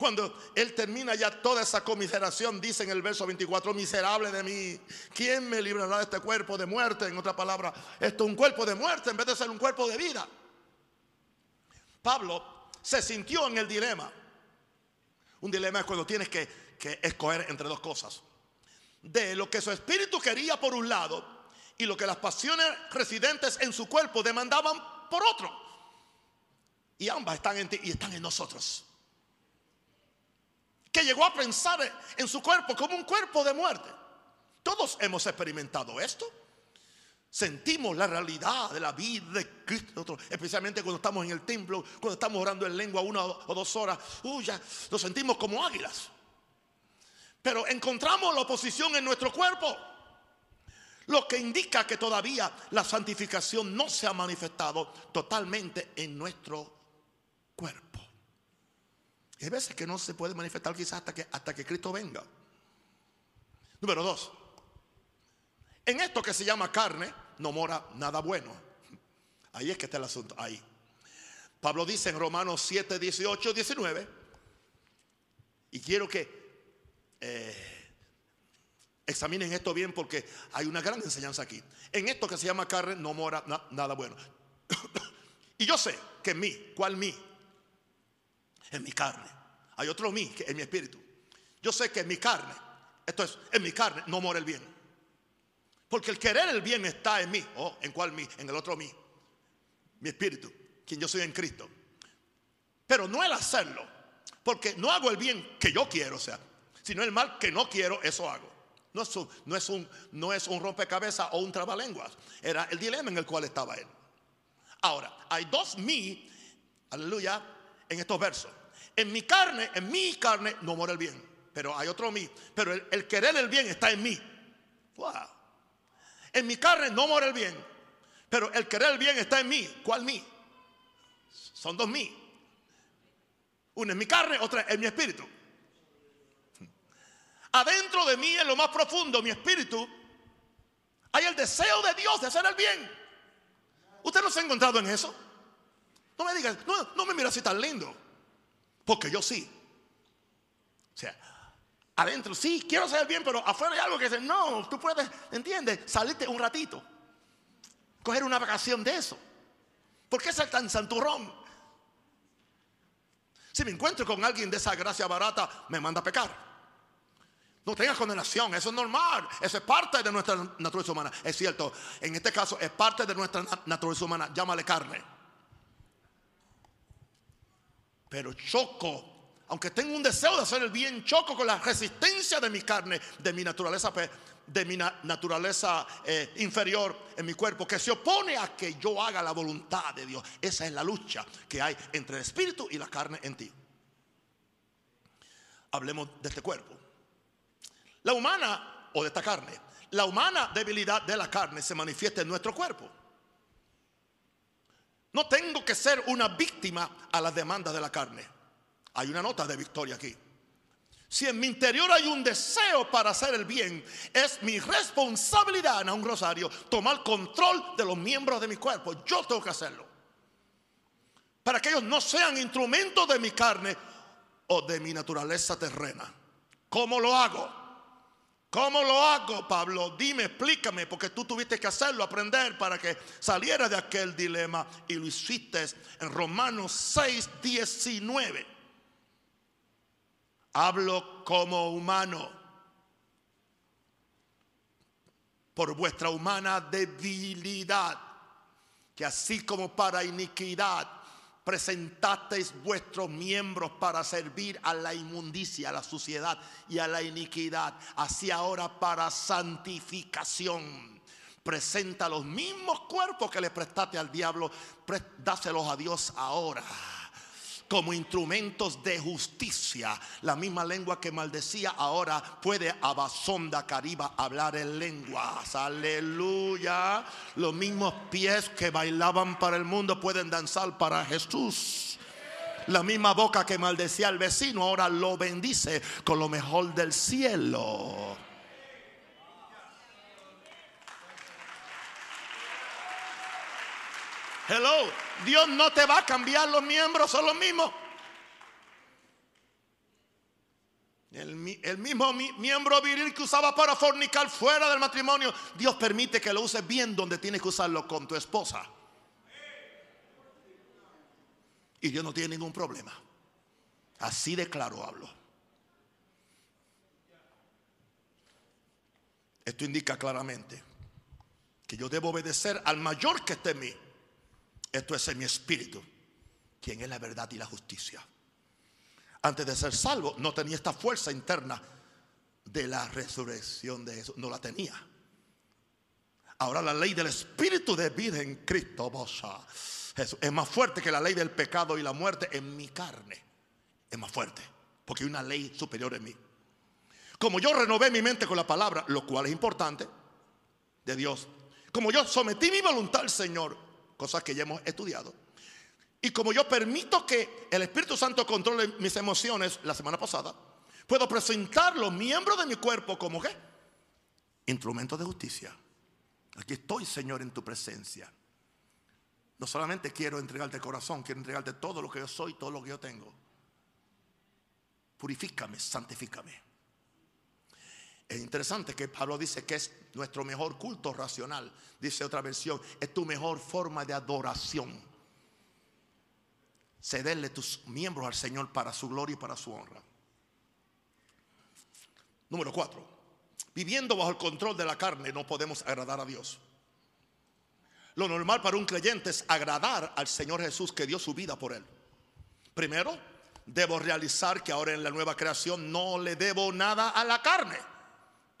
Cuando él termina ya toda esa comiseración, dice en el verso 24, miserable de mí, ¿quién me librará de este cuerpo de muerte? En otra palabra, esto es un cuerpo de muerte en vez de ser un cuerpo de vida. Pablo se sintió en el dilema. Un dilema es cuando tienes que, que escoger entre dos cosas de lo que su espíritu quería por un lado y lo que las pasiones residentes en su cuerpo demandaban por otro. Y ambas están en ti y están en nosotros. Que llegó a pensar en su cuerpo como un cuerpo de muerte. Todos hemos experimentado esto. Sentimos la realidad de la vida de Cristo, especialmente cuando estamos en el templo, cuando estamos orando en lengua una o dos horas. Uy, ya nos sentimos como águilas. Pero encontramos la oposición en nuestro cuerpo. Lo que indica que todavía la santificación no se ha manifestado totalmente en nuestro cuerpo. Y hay veces que no se puede manifestar quizás hasta que, hasta que Cristo venga. Número dos. En esto que se llama carne no mora nada bueno. Ahí es que está el asunto. Ahí. Pablo dice en Romanos 7, 18, 19. Y quiero que eh, examinen esto bien porque hay una gran enseñanza aquí. En esto que se llama carne no mora nada bueno. y yo sé que mí, ¿cuál mí? En mi carne. Hay otro mí que en mi espíritu. Yo sé que en mi carne, esto es, en mi carne no mora el bien. Porque el querer el bien está en mí. ¿O ¿en cuál mí? En el otro mí. Mi espíritu, quien yo soy en Cristo. Pero no el hacerlo. Porque no hago el bien que yo quiero, o sea, sino el mal que no quiero, eso hago. No es un, no es un, no es un rompecabezas o un trabalenguas. Era el dilema en el cual estaba él. Ahora, hay dos mí, aleluya, en estos versos. En mi carne, en mi carne no mora el bien. Pero hay otro mí. Pero el, querer el bien está en mí. Wow. En mi carne no mora el bien. Pero el querer el bien está en mí. ¿Cuál mí? Son dos mí. Una en mi carne, otra en mi espíritu. Adentro de mí, en lo más profundo, mi espíritu, hay el deseo de Dios de hacer el bien. ¿Usted no se ha encontrado en eso? No me digas, no, me mira así tan lindo. Porque yo sí. O sea, adentro sí, quiero hacer bien, pero afuera hay algo que dice, no, tú puedes, ¿entiendes? Salirte un ratito. coger una vacación de eso. ¿Por qué ser tan santurrón? Si me encuentro con alguien de esa gracia barata, me manda a pecar. No tengas condenación, eso es normal, eso es parte de nuestra naturaleza humana. Es cierto, en este caso es parte de nuestra naturaleza humana, llámale carne. Pero choco, aunque tengo un deseo de hacer el bien, choco con la resistencia de mi carne, de mi naturaleza, de mi naturaleza eh, inferior en mi cuerpo, que se opone a que yo haga la voluntad de Dios. Esa es la lucha que hay entre el espíritu y la carne en ti. Hablemos de este cuerpo. La humana, o de esta carne, la humana debilidad de la carne se manifiesta en nuestro cuerpo. No tengo que ser una víctima a las demandas de la carne. Hay una nota de victoria aquí. Si en mi interior hay un deseo para hacer el bien, es mi responsabilidad en un rosario tomar control de los miembros de mi cuerpo. Yo tengo que hacerlo. Para que ellos no sean instrumentos de mi carne o de mi naturaleza terrena. ¿Cómo lo hago? ¿Cómo lo hago, Pablo? Dime, explícame, porque tú tuviste que hacerlo, aprender para que saliera de aquel dilema y lo hiciste en Romanos 6, 19. Hablo como humano por vuestra humana debilidad, que así como para iniquidad presentasteis vuestros miembros para servir a la inmundicia, a la suciedad y a la iniquidad, así ahora para santificación. Presenta los mismos cuerpos que le prestaste al diablo, dáselos a Dios ahora como instrumentos de justicia. La misma lengua que maldecía ahora puede abasonda cariba hablar en lenguas. Aleluya. Los mismos pies que bailaban para el mundo pueden danzar para Jesús. La misma boca que maldecía al vecino ahora lo bendice con lo mejor del cielo. Hello, Dios no te va a cambiar los miembros, son los mismos. El, mismo miembro viril que usaba para fornicar fuera del matrimonio, Dios permite que lo uses bien donde tienes que usarlo con tu esposa. Y Dios no tiene ningún problema. Así de claro hablo. Esto indica claramente que yo debo obedecer al mayor que esté en mí. Esto es en mi espíritu, quien es la verdad y la justicia. Antes de ser salvo, no tenía esta fuerza interna de la resurrección de Jesús. No la tenía. Ahora la ley del espíritu de vida en Cristo es más fuerte que la ley del pecado y la muerte en mi carne. Es más fuerte, porque hay una ley superior en mí. Como yo renové mi mente con la palabra, lo cual es importante, de Dios. Como yo sometí mi voluntad al Señor, cosas que ya hemos estudiado. Y como yo permito que el Espíritu Santo controle mis emociones la semana pasada, puedo presentar los miembros de mi cuerpo como qué? Instrumentos de justicia. Aquí estoy, Señor, en tu presencia. No solamente quiero entregarte el corazón, quiero entregarte todo lo que yo soy, todo lo que yo tengo. Purifícame, santifícame. Es interesante que Pablo dice que es nuestro mejor culto racional. Dice otra versión, es tu mejor forma de adoración. Cederle tus miembros al Señor para su gloria y para su honra. Número cuatro. Viviendo bajo el control de la carne no podemos agradar a Dios. Lo normal para un creyente es agradar al Señor Jesús que dio su vida por él. Primero, debo realizar que ahora en la nueva creación no le debo nada a la carne.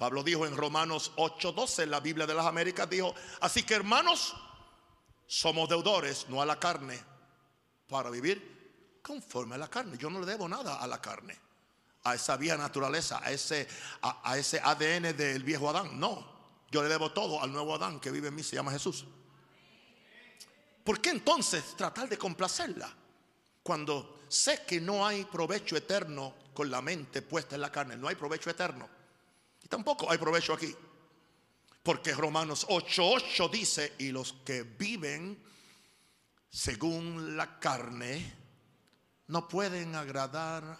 Pablo dijo en Romanos 8:12, en la Biblia de las Américas, dijo, así que hermanos, somos deudores, no a la carne, para vivir conforme a la carne. Yo no le debo nada a la carne, a esa vieja naturaleza, a ese, a, ese ADN del viejo Adán. No, yo le debo todo al nuevo Adán que vive en mí, se llama Jesús. ¿Por qué entonces tratar de complacerla cuando sé que no hay provecho eterno con la mente puesta en la carne? No hay provecho eterno. Tampoco hay provecho aquí. Porque Romanos 8:8 dice, y los que viven según la carne no pueden agradar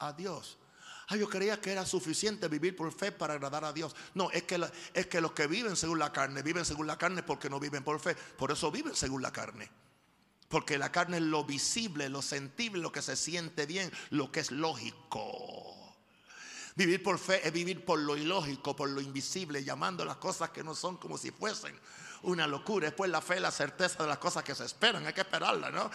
a Dios. Ah, yo creía que era suficiente vivir por fe para agradar a Dios. No, es que, es que los que viven según la carne, viven según la carne porque no viven por fe. Por eso viven según la carne. Porque la carne es lo visible, lo sentible, lo que se siente bien, lo que es lógico. Vivir por fe es vivir por lo ilógico, por lo invisible, llamando las cosas que no son como si fuesen una locura. Después la fe, la certeza de las cosas que se esperan, hay que esperarla, ¿no?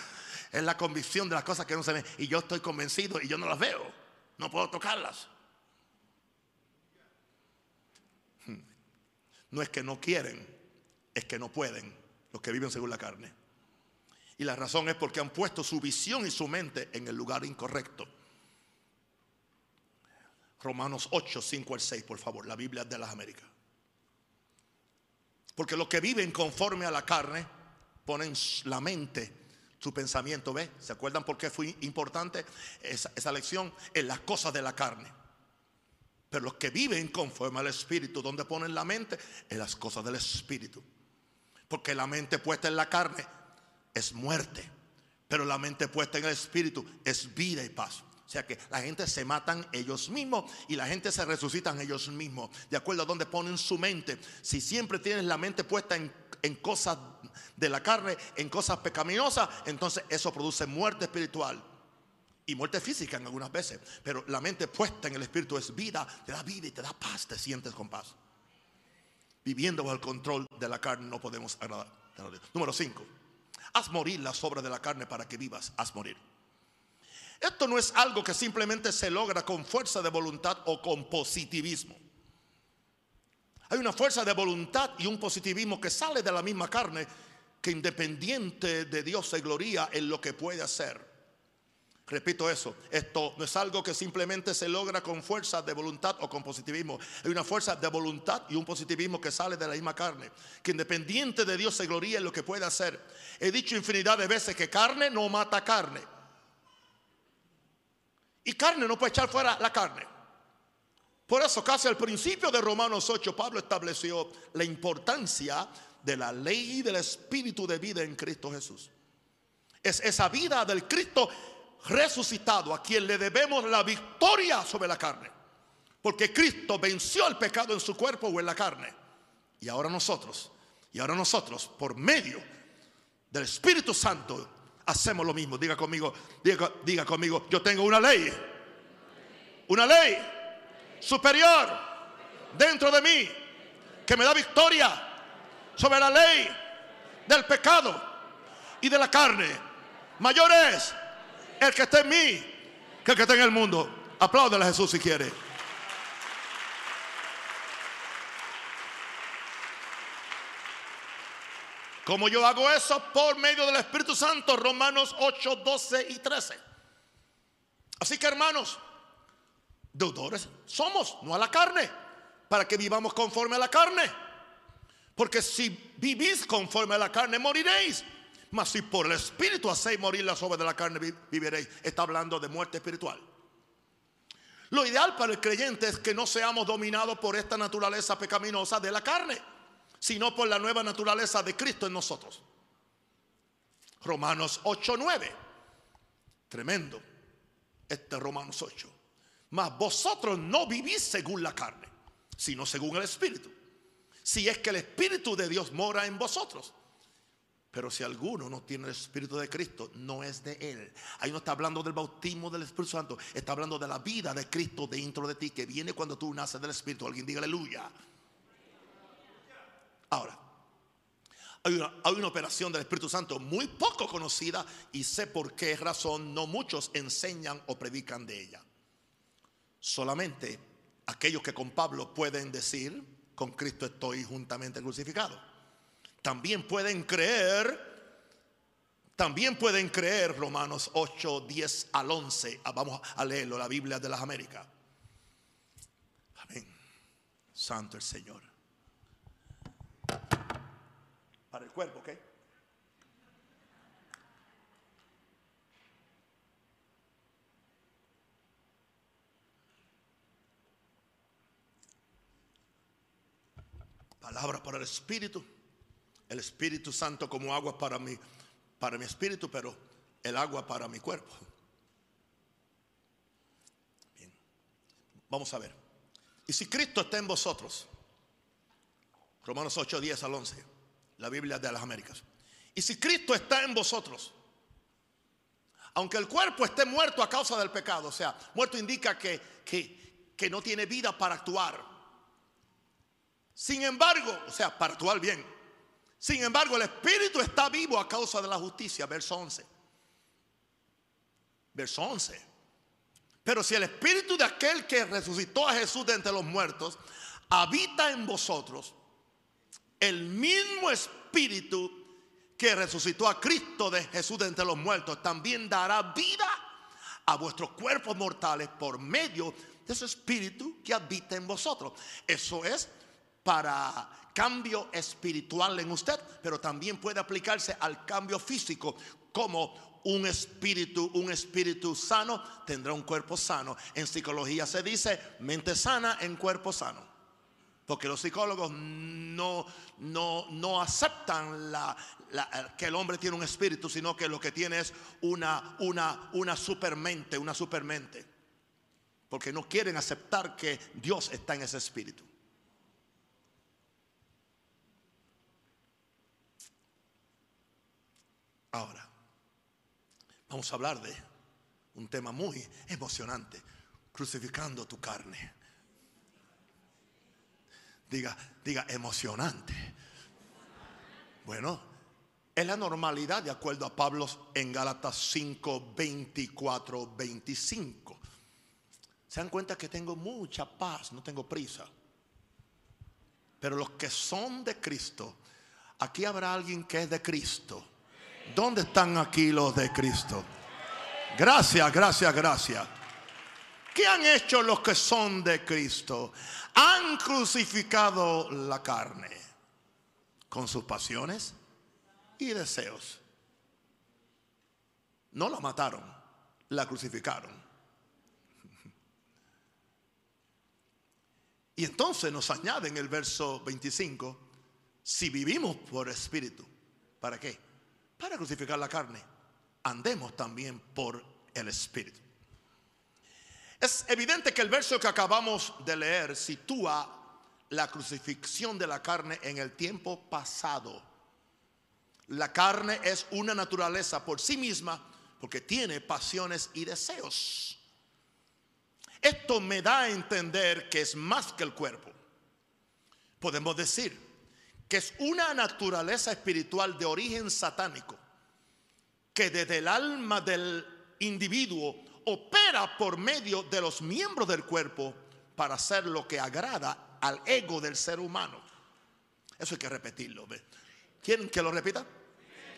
Es la convicción de las cosas que no se ven. Y yo estoy convencido y yo no las veo. No puedo tocarlas. Hmm. No es que no quieren, es que no pueden los que viven según la carne. Y la razón es porque han puesto su visión y su mente en el lugar incorrecto. Romanos 8, 5 al 6, por favor, la Biblia de las Américas. Porque los que viven conforme a la carne ponen la mente su pensamiento. ¿Ve? ¿Se acuerdan por qué fue importante esa, lección? En las cosas de la carne. Pero los que viven conforme al Espíritu, donde ponen la mente? En las cosas del Espíritu. Porque la mente puesta en la carne es muerte. Pero la mente puesta en el Espíritu es vida y paz. O sea que la gente se matan ellos mismos y la gente se resucitan ellos mismos. De acuerdo a donde ponen su mente. Si siempre tienes la mente puesta en, en cosas de la carne en cosas pecaminosas, entonces eso produce muerte espiritual y muerte física en algunas veces. Pero la mente puesta en el espíritu es vida, te da vida y te da paz, te sientes con paz. Viviendo bajo el control de la carne no podemos agradar. Número 5. Haz morir las obras de la carne para que vivas. Haz morir. Esto no es algo que simplemente se logra con fuerza de voluntad o con positivismo. Hay una fuerza de voluntad y un positivismo que sale de la misma carne que independiente de Dios se gloria en lo que puede hacer. Repito eso, esto no es algo que simplemente se logra con fuerza de voluntad o con positivismo. Hay una fuerza de voluntad y un positivismo que sale de la misma carne, que independiente de Dios se gloria en lo que puede hacer. He dicho infinidad de veces que carne no mata carne. Y carne no puede echar fuera la carne. Por eso casi al principio de Romanos 8 Pablo estableció la importancia de la ley del espíritu de vida en Cristo Jesús. Es esa vida del Cristo resucitado a quien le debemos la victoria sobre la carne. Porque Cristo venció el pecado en su cuerpo o en la carne. Y ahora nosotros, y ahora nosotros, por medio del Espíritu Santo, hacemos lo mismo. Diga conmigo, diga, diga conmigo, yo tengo una ley. Una ley superior dentro de mí que me da victoria sobre la ley del pecado y de la carne. Mayor es el que está en mí que el que está en el mundo. Apláudele a Jesús si quiere. Como yo hago eso por medio del Espíritu Santo, Romanos 8, 12 y 13. Así que hermanos, deudores somos, no a la carne, para que vivamos conforme a la carne. Porque si vivís conforme a la carne, moriréis. Mas si por el Espíritu hacéis morir las obras de la carne, viviréis. Está hablando de muerte espiritual. Lo ideal para el creyente es que no seamos dominados por esta naturaleza pecaminosa de la carne, sino por la nueva naturaleza de Cristo en nosotros. Romanos 8, 9. Tremendo. Este Romanos 8. Mas vosotros no vivís según la carne, sino según el Espíritu si es que el Espíritu de Dios mora en vosotros. Pero si alguno no tiene el Espíritu de Cristo, no es de Él. Ahí no está hablando del bautismo del Espíritu Santo, está hablando de la vida de Cristo dentro de ti, que viene cuando tú naces del Espíritu. Alguien diga aleluya. Ahora, hay una, operación del Espíritu Santo muy poco conocida y sé por qué razón no muchos enseñan o predican de ella. Solamente aquellos que con Pablo pueden decir, con Cristo estoy juntamente crucificado. También pueden creer, también pueden creer Romanos 8, 10 al 11. Ah, vamos a leerlo, la Biblia de las Américas. Amén. Santo el Señor. Para el cuerpo, ¿ok? palabra para el Espíritu, el Espíritu Santo como agua para mi, para mi espíritu, pero el agua para mi cuerpo. Bien. Vamos a ver. Y si Cristo está en vosotros, Romanos 8, 10 al 11, la Biblia de las Américas. Y si Cristo está en vosotros, aunque el cuerpo esté muerto a causa del pecado, o sea, muerto indica que, que, que no tiene vida para actuar. Sin embargo, o sea, para actuar bien. Sin embargo, el espíritu está vivo a causa de la justicia, verso 11. Verso 11. Pero si el espíritu de aquel que resucitó a Jesús de entre los muertos habita en vosotros, el mismo espíritu que resucitó a Cristo de Jesús de entre los muertos, también dará vida a vuestros cuerpos mortales por medio de ese espíritu que habita en vosotros. Eso es para cambio espiritual en usted, pero también puede aplicarse al cambio físico, como un espíritu, un espíritu sano tendrá un cuerpo sano. En psicología se dice mente sana en cuerpo sano. Porque los psicólogos no, no, no aceptan que el hombre tiene un espíritu, sino que lo que tiene es una, una, una supermente, una supermente. Porque no quieren aceptar que Dios está en ese espíritu. Ahora, vamos a hablar de un tema muy emocionante, crucificando tu carne. Diga, diga, emocionante. Bueno, es la normalidad de acuerdo a Pablo en Gálatas 5, 24, 25. Se dan cuenta que tengo mucha paz, no tengo prisa. Pero los que son de Cristo, aquí habrá alguien que es de Cristo. ¿Dónde están aquí los de Cristo? Gracias, gracias, gracias. ¿Qué han hecho los que son de Cristo? Han crucificado la carne con sus pasiones y deseos. No la mataron, la crucificaron. Y entonces nos añade en el verso 25, si vivimos por espíritu, ¿para qué? Para crucificar la carne. Andemos también por el espíritu. Es evidente que el verso que acabamos de leer sitúa la crucifixión de la carne en el tiempo pasado. La carne es una naturaleza por sí misma porque tiene pasiones y deseos. Esto me da a entender que es más que el cuerpo. Podemos decir que es una naturaleza espiritual de origen satánico que desde el alma del individuo opera por medio de los miembros del cuerpo para hacer lo que agrada al ego del ser humano. Eso hay que repetirlo. ¿Quieren que lo repita?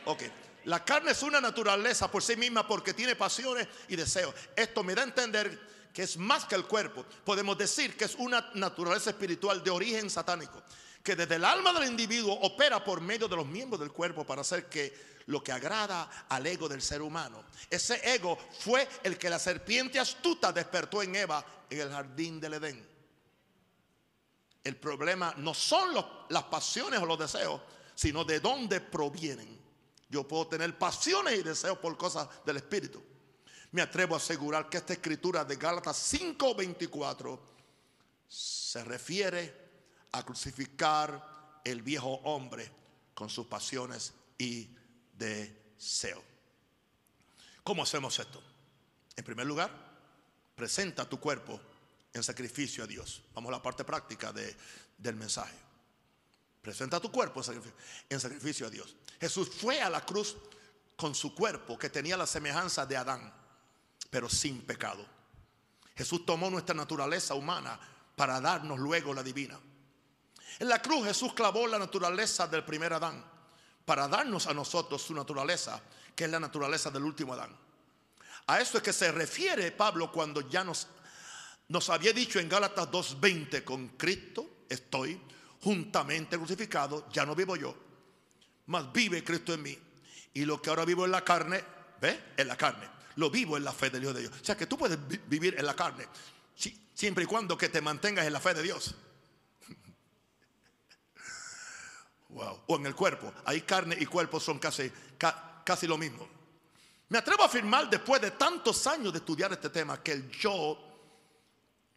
Ok. La carne es una naturaleza por sí misma porque tiene pasiones y deseos. Esto me da a entender que es más que el cuerpo. Podemos decir que es una naturaleza espiritual de origen satánico, que desde el alma del individuo opera por medio de los miembros del cuerpo para hacer que lo que agrada al ego del ser humano. Ese ego fue el que la serpiente astuta despertó en Eva en el jardín del Edén. El problema no son las pasiones o los deseos, sino de dónde provienen. Yo puedo tener pasiones y deseos por cosas del Espíritu. Me atrevo a asegurar que esta escritura de Gálatas 5:24 se refiere a crucificar el viejo hombre con sus pasiones y deseos. ¿Cómo hacemos esto? En primer lugar, presenta tu cuerpo en sacrificio a Dios. Vamos a la parte práctica del mensaje. Presenta tu cuerpo en sacrificio a Dios. Jesús fue a la cruz con su cuerpo que tenía la semejanza de Adán, pero sin pecado. Jesús tomó nuestra naturaleza humana para darnos luego la divina. En la cruz Jesús clavó la naturaleza del primer Adán para darnos a nosotros su naturaleza, que es la naturaleza del último Adán. A esto es que se refiere Pablo cuando ya nos, nos había dicho en Gálatas 2.20, con Cristo estoy juntamente crucificado, ya no vivo yo, mas vive Cristo en mí. Y lo que ahora vivo en la carne, ¿ve? En la carne. Lo vivo en la fe del Dios de Dios. O sea que tú puedes vivir en la carne, siempre y cuando que te mantengas en la fe de Dios. Wow. O en el cuerpo. Ahí carne y cuerpo son casi, casi lo mismo. Me atrevo a afirmar después de tantos años de estudiar este tema que el yo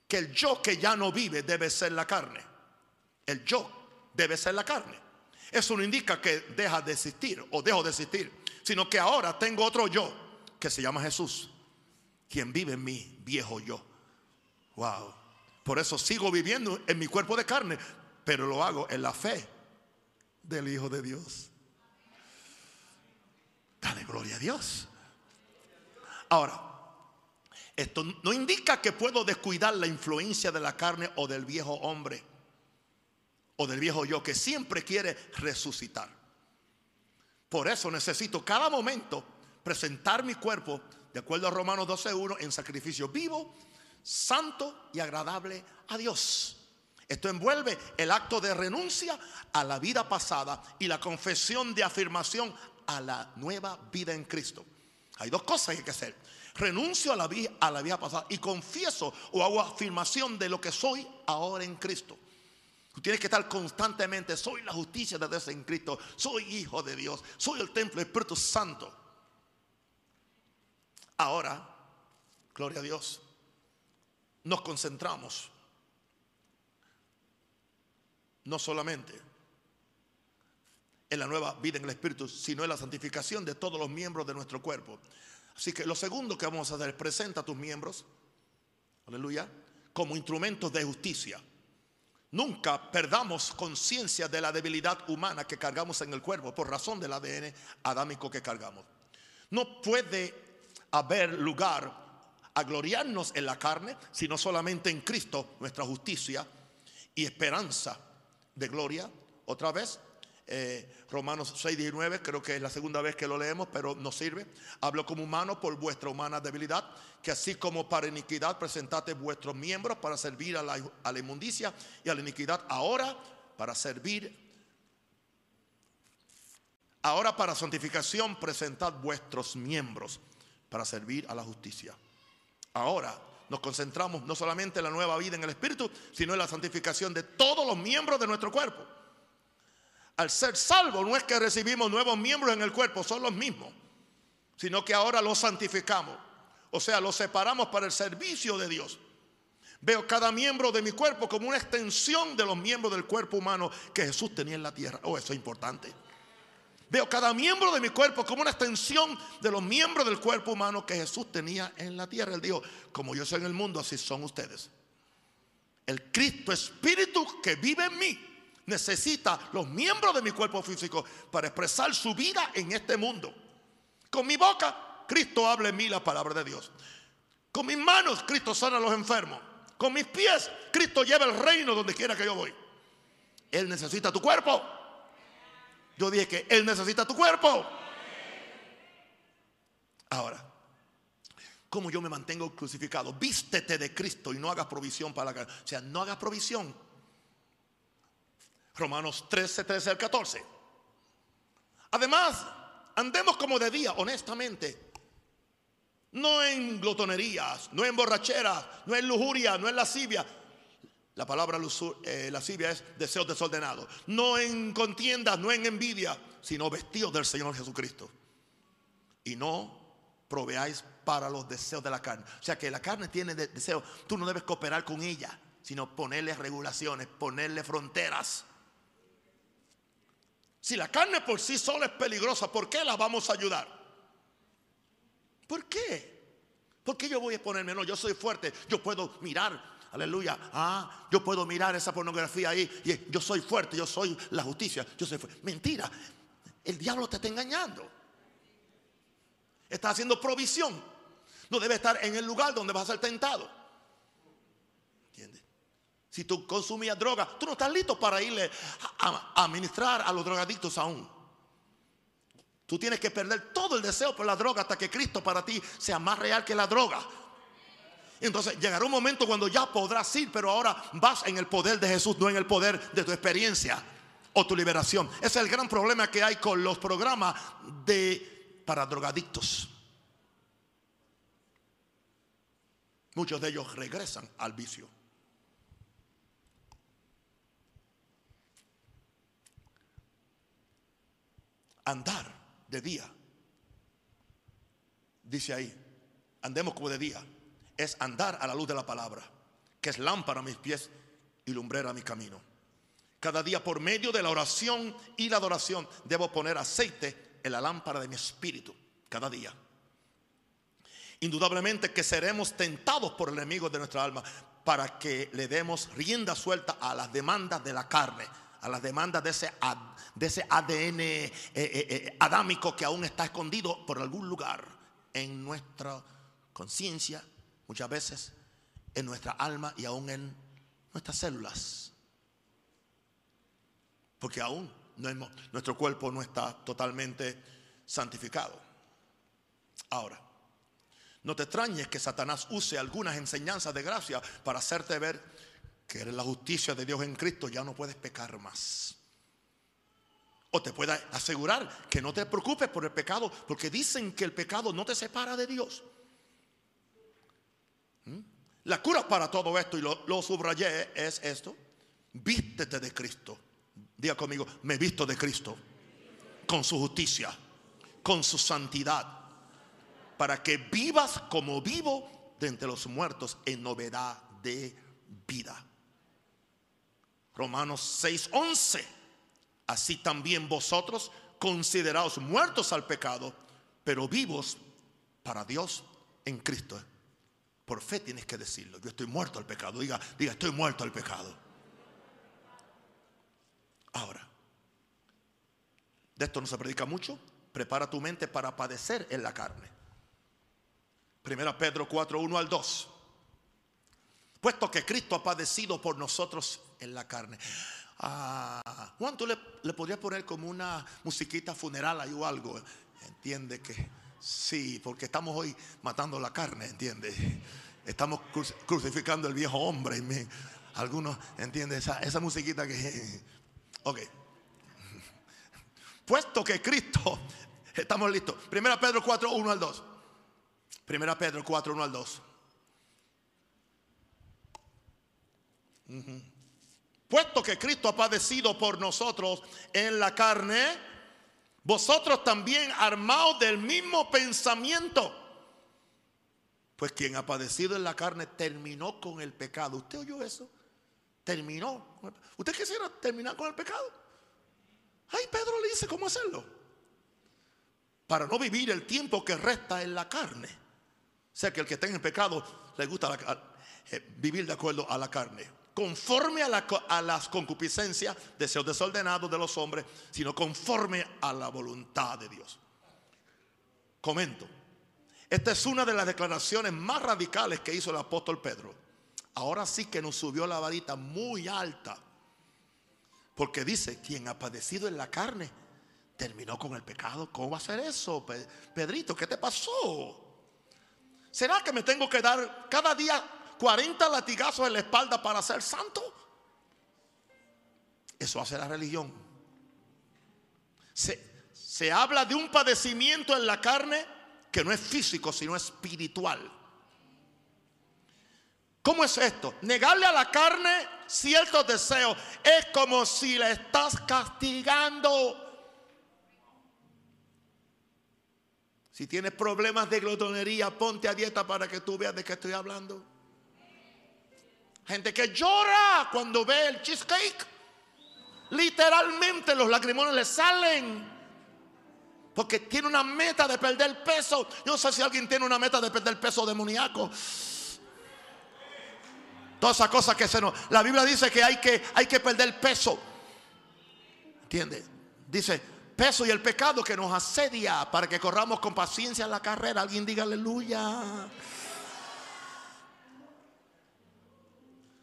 que el yo que ya no vive debe ser la carne. El yo debe ser la carne. Eso no indica que deja de existir o dejo de existir, sino que ahora tengo otro yo que se llama Jesús, quien vive en mí, viejo yo. Wow. Por eso sigo viviendo en mi cuerpo de carne, pero lo hago en la fe del Hijo de Dios. Dale gloria a Dios. Ahora, esto no indica que puedo descuidar la influencia de la carne o del viejo hombre o del viejo yo que siempre quiere resucitar. Por eso necesito cada momento presentar mi cuerpo, de acuerdo a Romanos 12.1, en sacrificio vivo, santo y agradable a Dios. Esto envuelve el acto de renuncia a la vida pasada y la confesión de afirmación a la nueva vida en Cristo. Hay dos cosas que hay que hacer. Renuncio a la, vida, a la vida pasada y confieso o hago afirmación de lo que soy ahora en Cristo. Tú tienes que estar constantemente, soy la justicia de Dios en Cristo, soy hijo de Dios, soy el templo del Espíritu Santo. Ahora, gloria a Dios, nos concentramos no solamente en la nueva vida en el Espíritu, sino en la santificación de todos los miembros de nuestro cuerpo. Así que lo segundo que vamos a hacer es presenta a tus miembros, aleluya, como instrumentos de justicia. Nunca perdamos conciencia de la debilidad humana que cargamos en el cuerpo por razón del ADN adámico que cargamos. No puede haber lugar a gloriarnos en la carne, sino solamente en Cristo, nuestra justicia y esperanza de gloria. Otra vez, eh, Romanos 6, 19, creo que es la segunda vez que lo leemos, pero no sirve. Hablo como humano por vuestra humana debilidad, que así como para iniquidad presentate vuestros miembros para servir a la, a la inmundicia y a la iniquidad, ahora para servir, ahora para santificación presentad vuestros miembros para servir a la justicia. Ahora nos concentramos no solamente en la nueva vida en el Espíritu, sino en la santificación de todos los miembros de nuestro cuerpo. Al ser salvo no es que recibimos nuevos miembros en el cuerpo, son los mismos, sino que ahora los santificamos. O sea, los separamos para el servicio de Dios. Veo cada miembro de mi cuerpo como una extensión de los miembros del cuerpo humano que Jesús tenía en la tierra. Oh, eso es importante. Veo cada miembro de mi cuerpo como una extensión de los miembros del cuerpo humano que Jesús tenía en la tierra. Él dijo, como yo soy en el mundo, así son ustedes. El Cristo Espíritu que vive en mí necesita los miembros de mi cuerpo físico para expresar su vida en este mundo. Con mi boca, Cristo habla en mí la palabra de Dios. Con mis manos, Cristo sana a los enfermos. Con mis pies, Cristo lleva el reino donde quiera que yo voy. Él necesita tu cuerpo. Yo dije que Él necesita tu cuerpo. Ahora, ¿cómo yo me mantengo crucificado? Vístete de Cristo y no hagas provisión para la carne. O sea, no hagas provisión Romanos 13, 13 al 14. Además, andemos como de día, honestamente. No en glotonerías, no en borracheras, no en lujuria, no en lascivia. La palabra eh, lascivia es deseo desordenado. No en contiendas, no en envidia, sino vestidos del Señor Jesucristo. Y no proveáis para los deseos de la carne. O sea que la carne tiene deseo. Tú no debes cooperar con ella, sino ponerle regulaciones, ponerle fronteras. Si la carne por sí sola es peligrosa, ¿por qué la vamos a ayudar? ¿Por qué? ¿Por qué yo voy a ponerme? No, yo soy fuerte, yo puedo mirar, aleluya. Ah, yo puedo mirar esa pornografía ahí y yo soy fuerte, yo soy la justicia, yo soy fuerte. Mentira, el diablo te está engañando. Está haciendo provisión. No debe estar en el lugar donde vas a ser tentado. Si tú consumías droga, tú no estás listo para irle a, administrar a los drogadictos aún. Tú tienes que perder todo el deseo por la droga hasta que Cristo para ti sea más real que la droga. Entonces llegará un momento cuando ya podrás ir, pero ahora vas en el poder de Jesús, no en el poder de tu experiencia o tu liberación. Ese es el gran problema que hay con los programas de para drogadictos. Muchos de ellos regresan al vicio. andar de día. Dice ahí, andemos como de día. Es andar a la luz de la palabra. que es lámpara a mis pies y lumbrera a mi camino. Cada día por medio de la oración y la adoración debo poner aceite en la lámpara de mi espíritu. Cada día. Indudablemente que seremos tentados por el enemigo de nuestra alma para que le demos rienda suelta a las demandas de la carne, a las demandas de ese, de ese ADN eh, eh, eh, adámico que aún está escondido por algún lugar en nuestra conciencia, muchas veces en nuestra alma y aún en nuestras células. Porque aún nuestro cuerpo no está totalmente santificado. Ahora, no te extrañes que Satanás use algunas enseñanzas de gracia para hacerte ver que eres la justicia de Dios en Cristo, ya no puedes pecar más. O te pueda asegurar que no te preocupes por el pecado, porque dicen que el pecado no te separa de Dios. La cura para todo esto, y lo, subrayé, es esto. Vístete de Cristo. Diga conmigo, me visto de Cristo. Con su justicia, con su santidad para que vivas como vivo de entre los muertos en novedad de vida. Romanos 6:11. Así también vosotros consideraos muertos al pecado, pero vivos para Dios en Cristo. Por fe tienes que decirlo. Yo estoy muerto al pecado. Diga, diga, estoy muerto al pecado. Ahora, de esto no se predica mucho. Prepara tu mente para padecer en la carne. Primera Pedro 4, 1 al 2. Puesto que Cristo ha padecido por nosotros en la carne. Ah, Juan, le, le podrías poner como una musiquita funeral ahí o algo. Entiende que sí, porque estamos hoy matando la carne, entiende. Estamos crucificando el viejo hombre. Algunos, entiende, esa, esa musiquita que. Ok. Puesto que Cristo, estamos listos. Primera Pedro 4, 1 al 2. Primera Pedro 4, 1 al 2. Puesto que Cristo ha padecido por nosotros en la carne, vosotros también armados del mismo pensamiento. Pues quien ha padecido en la carne terminó con el pecado. ¿Usted oyó eso? Terminó. ¿Usted quisiera terminar con el pecado? Ay, Pedro le dice cómo hacerlo. Para no vivir el tiempo que resta en la carne. O sea que el que está en pecado le gusta eh, vivir de acuerdo a la carne. Conforme a, las concupiscencias, deseos desordenados de los hombres, sino conforme a la voluntad de Dios. Comento. Esta es una de las declaraciones más radicales que hizo el apóstol Pedro. Ahora sí que nos subió la varita muy alta. Porque dice, quien ha padecido en la carne, terminó con el pecado. ¿Cómo va a ser eso, Pedrito? ¿Qué te pasó? ¿Será que me tengo que dar cada día 40 latigazos en la espalda para ser santo? Eso hace la religión. Se, se habla de un padecimiento en la carne que no es físico, sino espiritual. ¿Cómo es esto? Negarle a la carne ciertos deseos es como si la estás castigando. Si tienes problemas de glotonería, ponte a dieta para que tú veas de qué estoy hablando. Gente que llora cuando ve el cheesecake. Literalmente los lagrimones le salen. Porque tiene una meta de perder peso. Yo no sé si alguien tiene una meta de perder peso demoníaco. Todas esas cosas que se nos. La Biblia dice que hay que, hay que perder peso. ¿Entiende? Dice, peso y el pecado que nos asedia para que corramos con paciencia la carrera. Alguien diga aleluya.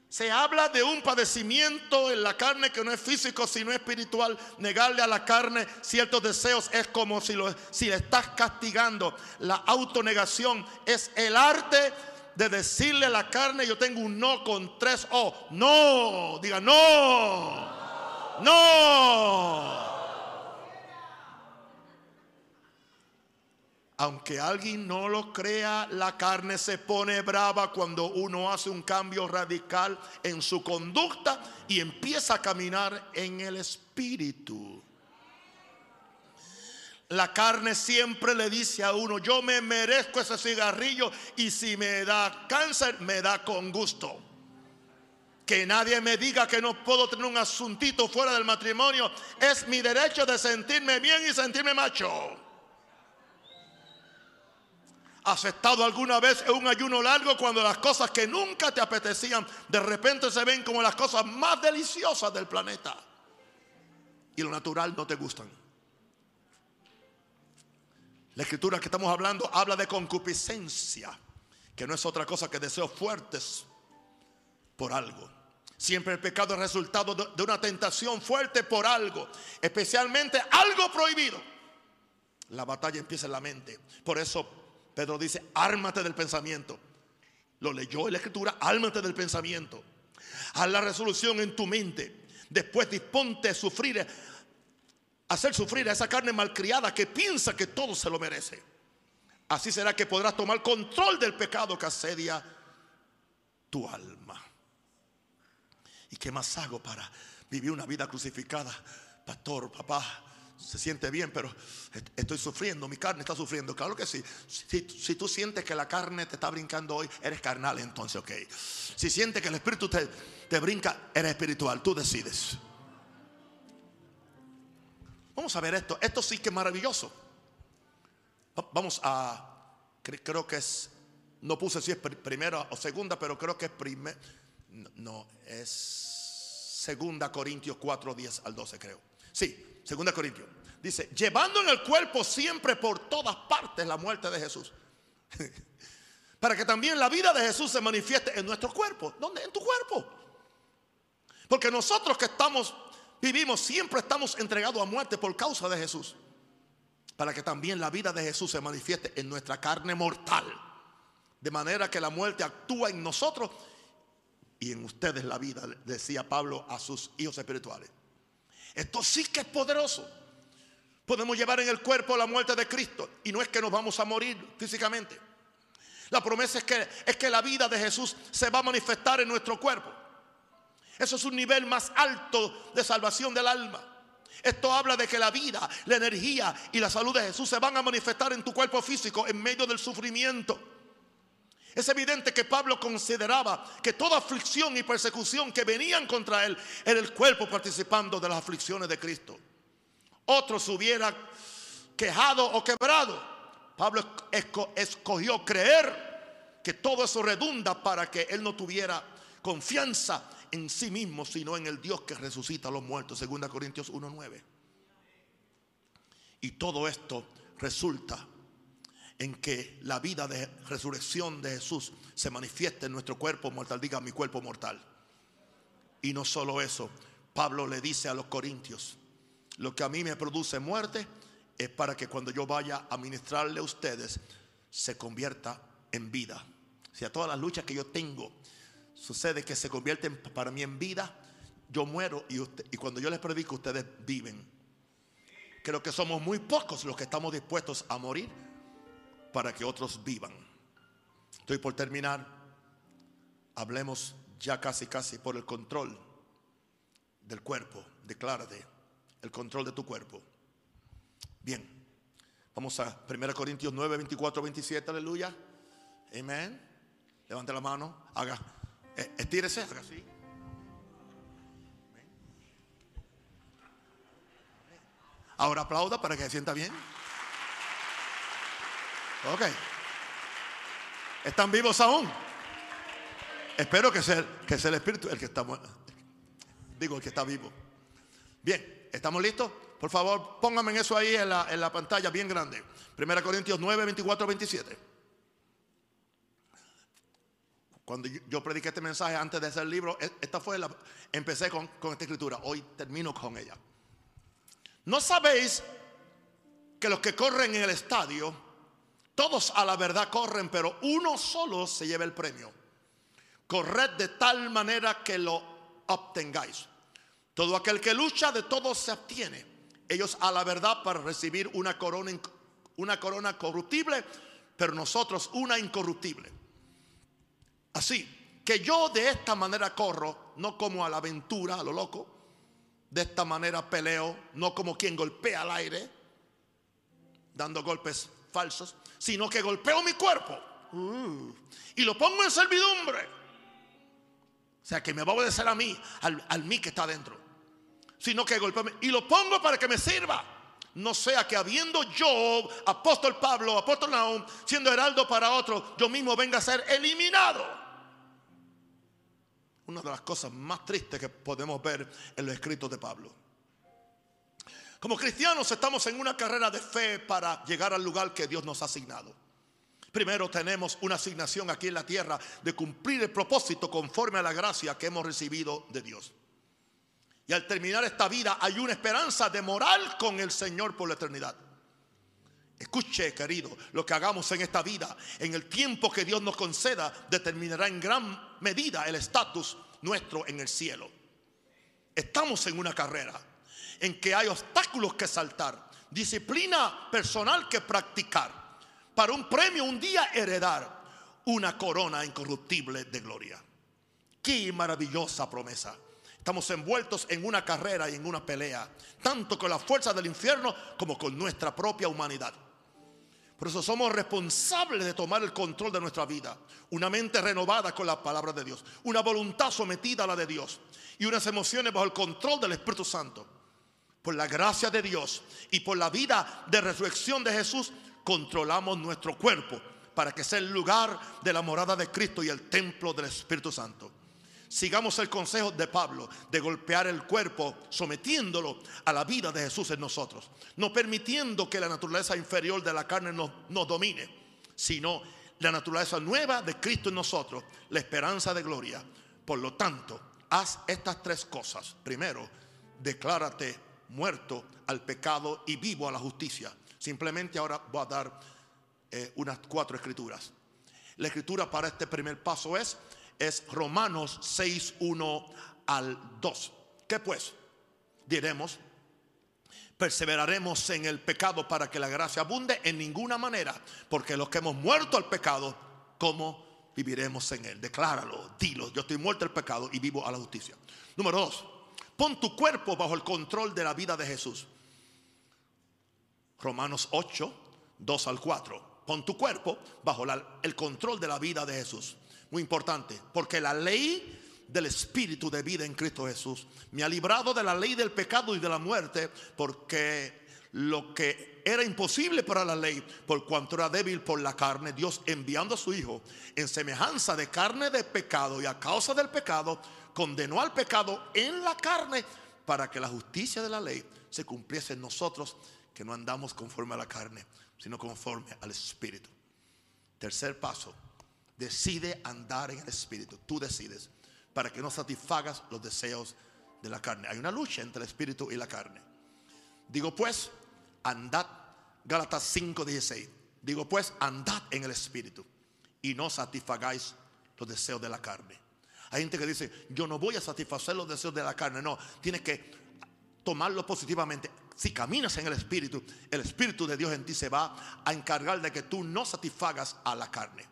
Se habla de un padecimiento en la carne que no es físico sino espiritual. Negarle a la carne ciertos deseos es como si, lo, si le estás castigando. La autonegación es el arte de decirle a la carne yo tengo un no con tres O. No, diga no. No. Aunque alguien no lo crea, la carne se pone brava cuando uno hace un cambio radical en su conducta y empieza a caminar en el espíritu. La carne siempre le dice a uno, yo me merezco ese cigarrillo y si me da cáncer, me da con gusto. Que nadie me diga que no puedo tener un asuntito fuera del matrimonio. Es mi derecho de sentirme bien y sentirme macho. ¿Has estado alguna vez en un ayuno largo cuando las cosas que nunca te apetecían de repente se ven como las cosas más deliciosas del planeta? Y lo natural no te gustan. La escritura que estamos hablando habla de concupiscencia, que no es otra cosa que deseos fuertes por algo. Siempre el pecado es resultado de una tentación fuerte por algo, especialmente algo prohibido. La batalla empieza en la mente. Por eso Pedro dice, ármate del pensamiento. Lo leyó en la escritura, ármate del pensamiento. Haz la resolución en tu mente. Después disponte a sufrir, hacer sufrir a esa carne malcriada que piensa que todo se lo merece. Así será que podrás tomar control del pecado que asedia tu alma. ¿Y qué más hago para vivir una vida crucificada? Pastor, papá, se siente bien, pero estoy sufriendo, mi carne está sufriendo. Claro que sí. Si, tú sientes que la carne te está brincando hoy, eres carnal entonces, ok. Si sientes que el espíritu te, te brinca, eres espiritual, tú decides. Vamos a ver esto, esto sí que es maravilloso. Vamos a, creo que es, no puse si es primera o segunda, pero creo que es primera, no, es segunda Corintios 4, 10 al 12 creo. Sí, Segunda Corintios. Dice, llevando en el cuerpo siempre por todas partes la muerte de Jesús. Para que también la vida de Jesús se manifieste en nuestro cuerpo. ¿Dónde? En tu cuerpo. Porque nosotros que estamos, vivimos, siempre estamos entregados a muerte por causa de Jesús. Para que también la vida de Jesús se manifieste en nuestra carne mortal. De manera que la muerte actúa en nosotros y en ustedes la vida, decía Pablo a sus hijos espirituales. Esto sí que es poderoso. Podemos llevar en el cuerpo la muerte de Cristo y no es que nos vamos a morir físicamente. La promesa es que, es que la vida de Jesús se va a manifestar en nuestro cuerpo. Eso es un nivel más alto de salvación del alma. Esto habla de que la vida, la energía y la salud de Jesús se van a manifestar en tu cuerpo físico en medio del sufrimiento. Es evidente que Pablo consideraba que toda aflicción y persecución que venían contra él era el cuerpo participando de las aflicciones de Cristo. Otros hubiera quejado o quebrado. Pablo escogió creer que todo eso redunda para que él no tuviera confianza en sí mismo, sino en el Dios que resucita a los muertos, 2 Corintios 1:9. Y todo esto resulta en que la vida de resurrección de Jesús se manifieste en nuestro cuerpo mortal, diga mi cuerpo mortal. Y no solo eso, Pablo le dice a los corintios, lo que a mí me produce muerte es para que cuando yo vaya a ministrarle a ustedes se convierta en vida. Si a todas las luchas que yo tengo sucede que se convierten para mí en vida, yo muero y, y cuando yo les predico ustedes viven. Creo que somos muy pocos los que estamos dispuestos a morir para que otros vivan. Estoy por terminar. Hablemos ya casi, casi por el control del cuerpo. Declárate el control de tu cuerpo. Bien, vamos a 1 Corintios 9, 24, 27, aleluya. Amén. Levante la mano, haga, eh, estírese, haga así. Ahora aplauda para que se sienta bien. Ok. ¿Están vivos aún? Espero que sea, que sea el Espíritu el que está Digo, el que está vivo. Bien, ¿estamos listos? Por favor, pónganme eso ahí en la, en la pantalla bien grande. 1 Corintios 9, 24, 27. Cuando yo prediqué este mensaje antes de hacer el libro, e, esta fue la, empecé con, con esta escritura. Hoy termino con ella. ¿No sabéis que los que corren en el estadio todos a la verdad corren, pero uno solo se lleva el premio. Corred de tal manera que lo obtengáis. Todo aquel que lucha de todos se obtiene. Ellos a la verdad para recibir una corona, una corona corruptible, pero nosotros una incorruptible. Así que yo de esta manera corro, no como a la aventura, a lo loco. De esta manera peleo, no como quien golpea al aire, dando golpes falsos, sino que golpeo mi cuerpo uh, y lo pongo en servidumbre. sea, que me va a obedecer a mí, al, al mí que está adentro. Sino que golpea y lo pongo para que me sirva. No sea que habiendo yo, apóstol Pablo, apóstol Naum, siendo heraldo para otro, yo mismo venga a ser eliminado. Una de las cosas más tristes que podemos ver en los escritos de Pablo. Como cristianos estamos en una carrera de fe para llegar al lugar que Dios nos ha asignado. Primero tenemos una asignación aquí en la tierra de cumplir el propósito conforme a la gracia que hemos recibido de Dios. Y al terminar esta vida hay una esperanza de moral con el Señor por la eternidad. Escuche, querido, lo que hagamos en esta vida, en el tiempo que Dios nos conceda, determinará en gran medida el estatus nuestro en el cielo. Estamos en una carrera en que hay obstáculos que saltar, disciplina personal que practicar, para un premio un día heredar una corona incorruptible de gloria. Qué maravillosa promesa. Estamos envueltos en una carrera y en una pelea, tanto con la fuerza del infierno como con nuestra propia humanidad. Por eso somos responsables de tomar el control de nuestra vida. Una mente renovada con la palabra de Dios. Una voluntad sometida a la de Dios. Y unas emociones bajo el control del Espíritu Santo por la gracia de Dios y por la vida de resurrección de Jesús, controlamos nuestro cuerpo para que sea el lugar de la morada de Cristo y el templo del Espíritu Santo. Sigamos el consejo de Pablo de golpear el cuerpo, sometiéndolo a la vida de Jesús en nosotros, no permitiendo que la naturaleza inferior de la carne nos, nos domine, sino la naturaleza nueva de Cristo en nosotros, la esperanza de gloria. Por lo tanto, haz estas tres cosas. Primero, declárate muerto al pecado y vivo a la justicia. Simplemente ahora voy a dar eh, unas cuatro escrituras. La escritura para este primer paso es, es Romanos 6, 1 al 2. ¿Qué pues? Diremos, perseveraremos en el pecado para que la gracia abunde en ninguna manera, porque los que hemos muerto al pecado, ¿cómo viviremos en él? Decláralo, dilo, yo estoy muerto al pecado y vivo a la justicia. Número dos, Pon tu cuerpo bajo el control de la vida de Jesús. Romanos 8, 2 al 4. Pon tu cuerpo bajo el control de la vida de Jesús. Muy importante, porque la ley del Espíritu de vida en Cristo Jesús me ha librado de la ley del pecado y de la muerte, porque lo que era imposible para la ley, por cuanto era débil por la carne, Dios enviando a su Hijo en semejanza de carne de pecado y a causa del pecado, condenó al pecado en la carne para que la justicia de la ley se cumpliese en nosotros, que no andamos conforme a la carne, sino conforme al Espíritu. Tercer paso, decide andar en el Espíritu. Tú decides para que no satisfagas los deseos de la carne. Hay una lucha entre el Espíritu y la carne. Digo pues, andad, Gálatas 5:16. Digo pues, andad en el Espíritu y no satisfagáis los deseos de la carne. Hay gente que dice, yo no voy a satisfacer los deseos de la carne. No, tienes que tomarlo positivamente. Si caminas en el Espíritu, el Espíritu de Dios en ti se va a encargar de que tú no satisfagas a la carne.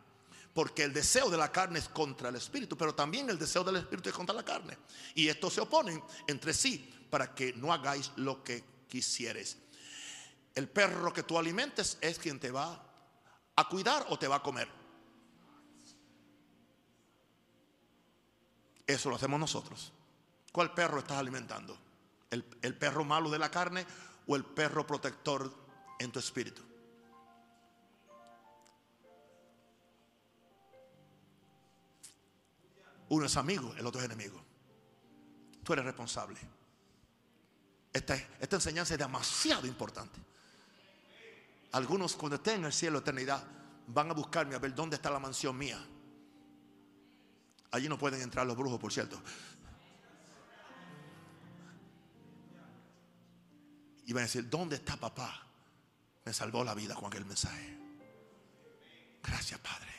Porque el deseo de la carne es contra el Espíritu, pero también el deseo del Espíritu es contra la carne. Y estos se oponen entre sí para que no hagáis lo que quisieres. El perro que tú alimentes es quien te va a cuidar o te va a comer. Eso lo hacemos nosotros. ¿Cuál perro estás alimentando? ¿El, perro malo de la carne o el perro protector en tu espíritu? Uno es amigo, el otro es enemigo. Tú eres responsable. Esta, esta enseñanza es demasiado importante. Algunos cuando estén en el cielo eternidad van a buscarme a ver dónde está la mansión mía. Allí no pueden entrar los brujos, por cierto. Y van a decir, ¿dónde está papá? Me salvó la vida con aquel mensaje. Gracias, Padre.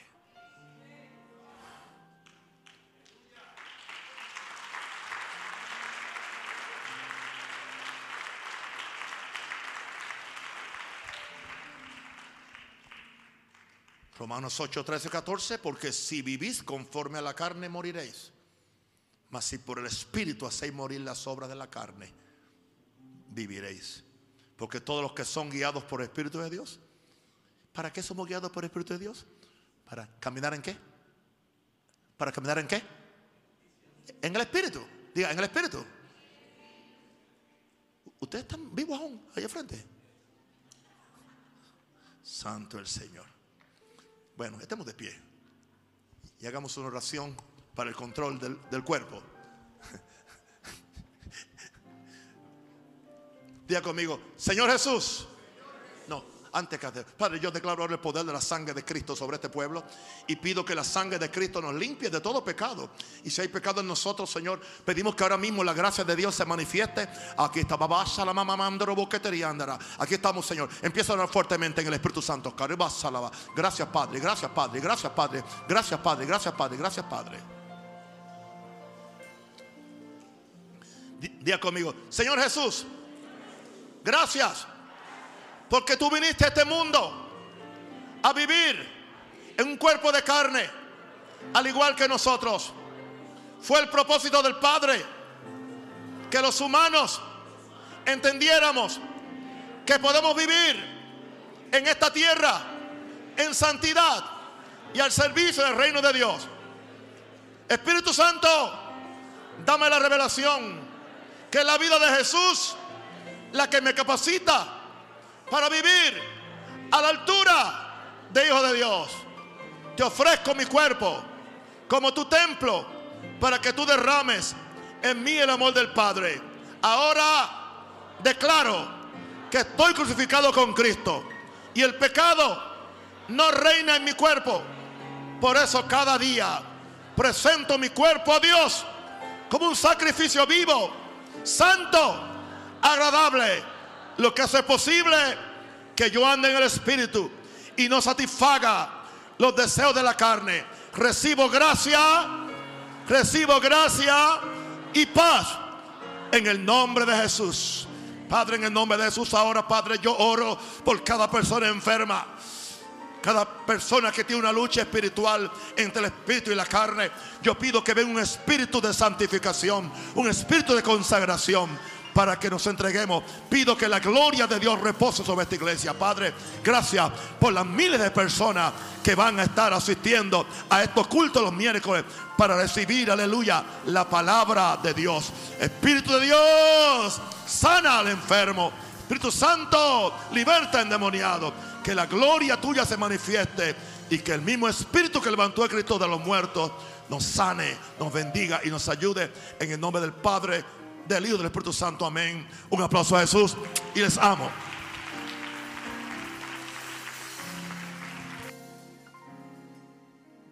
Romanos 8, 13, 14, porque si vivís conforme a la carne moriréis. Mas si por el Espíritu hacéis morir las obras de la carne, viviréis. Porque todos los que son guiados por el Espíritu de Dios, ¿para qué somos guiados por el Espíritu de Dios? ¿Para caminar en qué? ¿Para caminar en qué? En el espíritu. Diga, en el espíritu. ¿Ustedes están vivos aún allá frente? Santo el Señor. Bueno, estemos de pie y hagamos una oración para el control del, del cuerpo. Diga conmigo, Señor Jesús. No, antes que. Padre, yo declaro ahora el poder de la sangre de Cristo sobre este pueblo y pido que la sangre de Cristo nos limpie de todo pecado. Y si hay pecado en nosotros, Señor, pedimos que ahora mismo la gracia de Dios se manifieste. Aquí está babasa la mamá mandoro boquetería andará. Aquí estamos, Señor. Empieza a orar fuertemente en el Espíritu Santo. Gracias, Padre. Gracias, Padre. Gracias, Padre. Gracias, Padre. Gracias, Padre. Gracias, Padre. Diga conmigo, Señor Jesús. Gracias. Porque tú viniste a este mundo a vivir en un cuerpo de carne, al igual que nosotros. Fue el propósito del Padre que los humanos entendiéramos que podemos vivir en esta tierra en santidad y al servicio del reino de Dios. Espíritu Santo, dame la revelación que la vida de Jesús la que me capacita para vivir a la altura de Hijo de Dios. Te ofrezco mi cuerpo como tu templo para que tú derrames en mí el amor del Padre. Ahora declaro que estoy crucificado con Cristo y el pecado no reina en mi cuerpo. Por eso cada día presento mi cuerpo a Dios como un sacrificio vivo, santo agradable, lo que hace posible que yo ande en el Espíritu y no satisfaga los deseos de la carne. Recibo gracia, recibo gracia y paz en el nombre de Jesús. Padre, en el nombre de Jesús, ahora, Padre, yo oro por cada persona enferma. Cada persona que tiene una lucha espiritual entre el espíritu y la carne, yo pido que venga un espíritu de santificación, un espíritu de consagración para que nos entreguemos. Pido que la gloria de Dios repose sobre esta iglesia. Padre, gracias por las miles de personas que van a estar asistiendo a estos cultos los miércoles para recibir, aleluya, la palabra de Dios. Espíritu de Dios, sana al enfermo. Espíritu Santo, liberta endemoniado. Que la gloria tuya se manifieste y que el mismo Espíritu que levantó a Cristo de los muertos nos sane, nos bendiga y nos ayude en el nombre del Padre del Hijo del Espíritu Santo. Amén. Un aplauso a Jesús y les amo.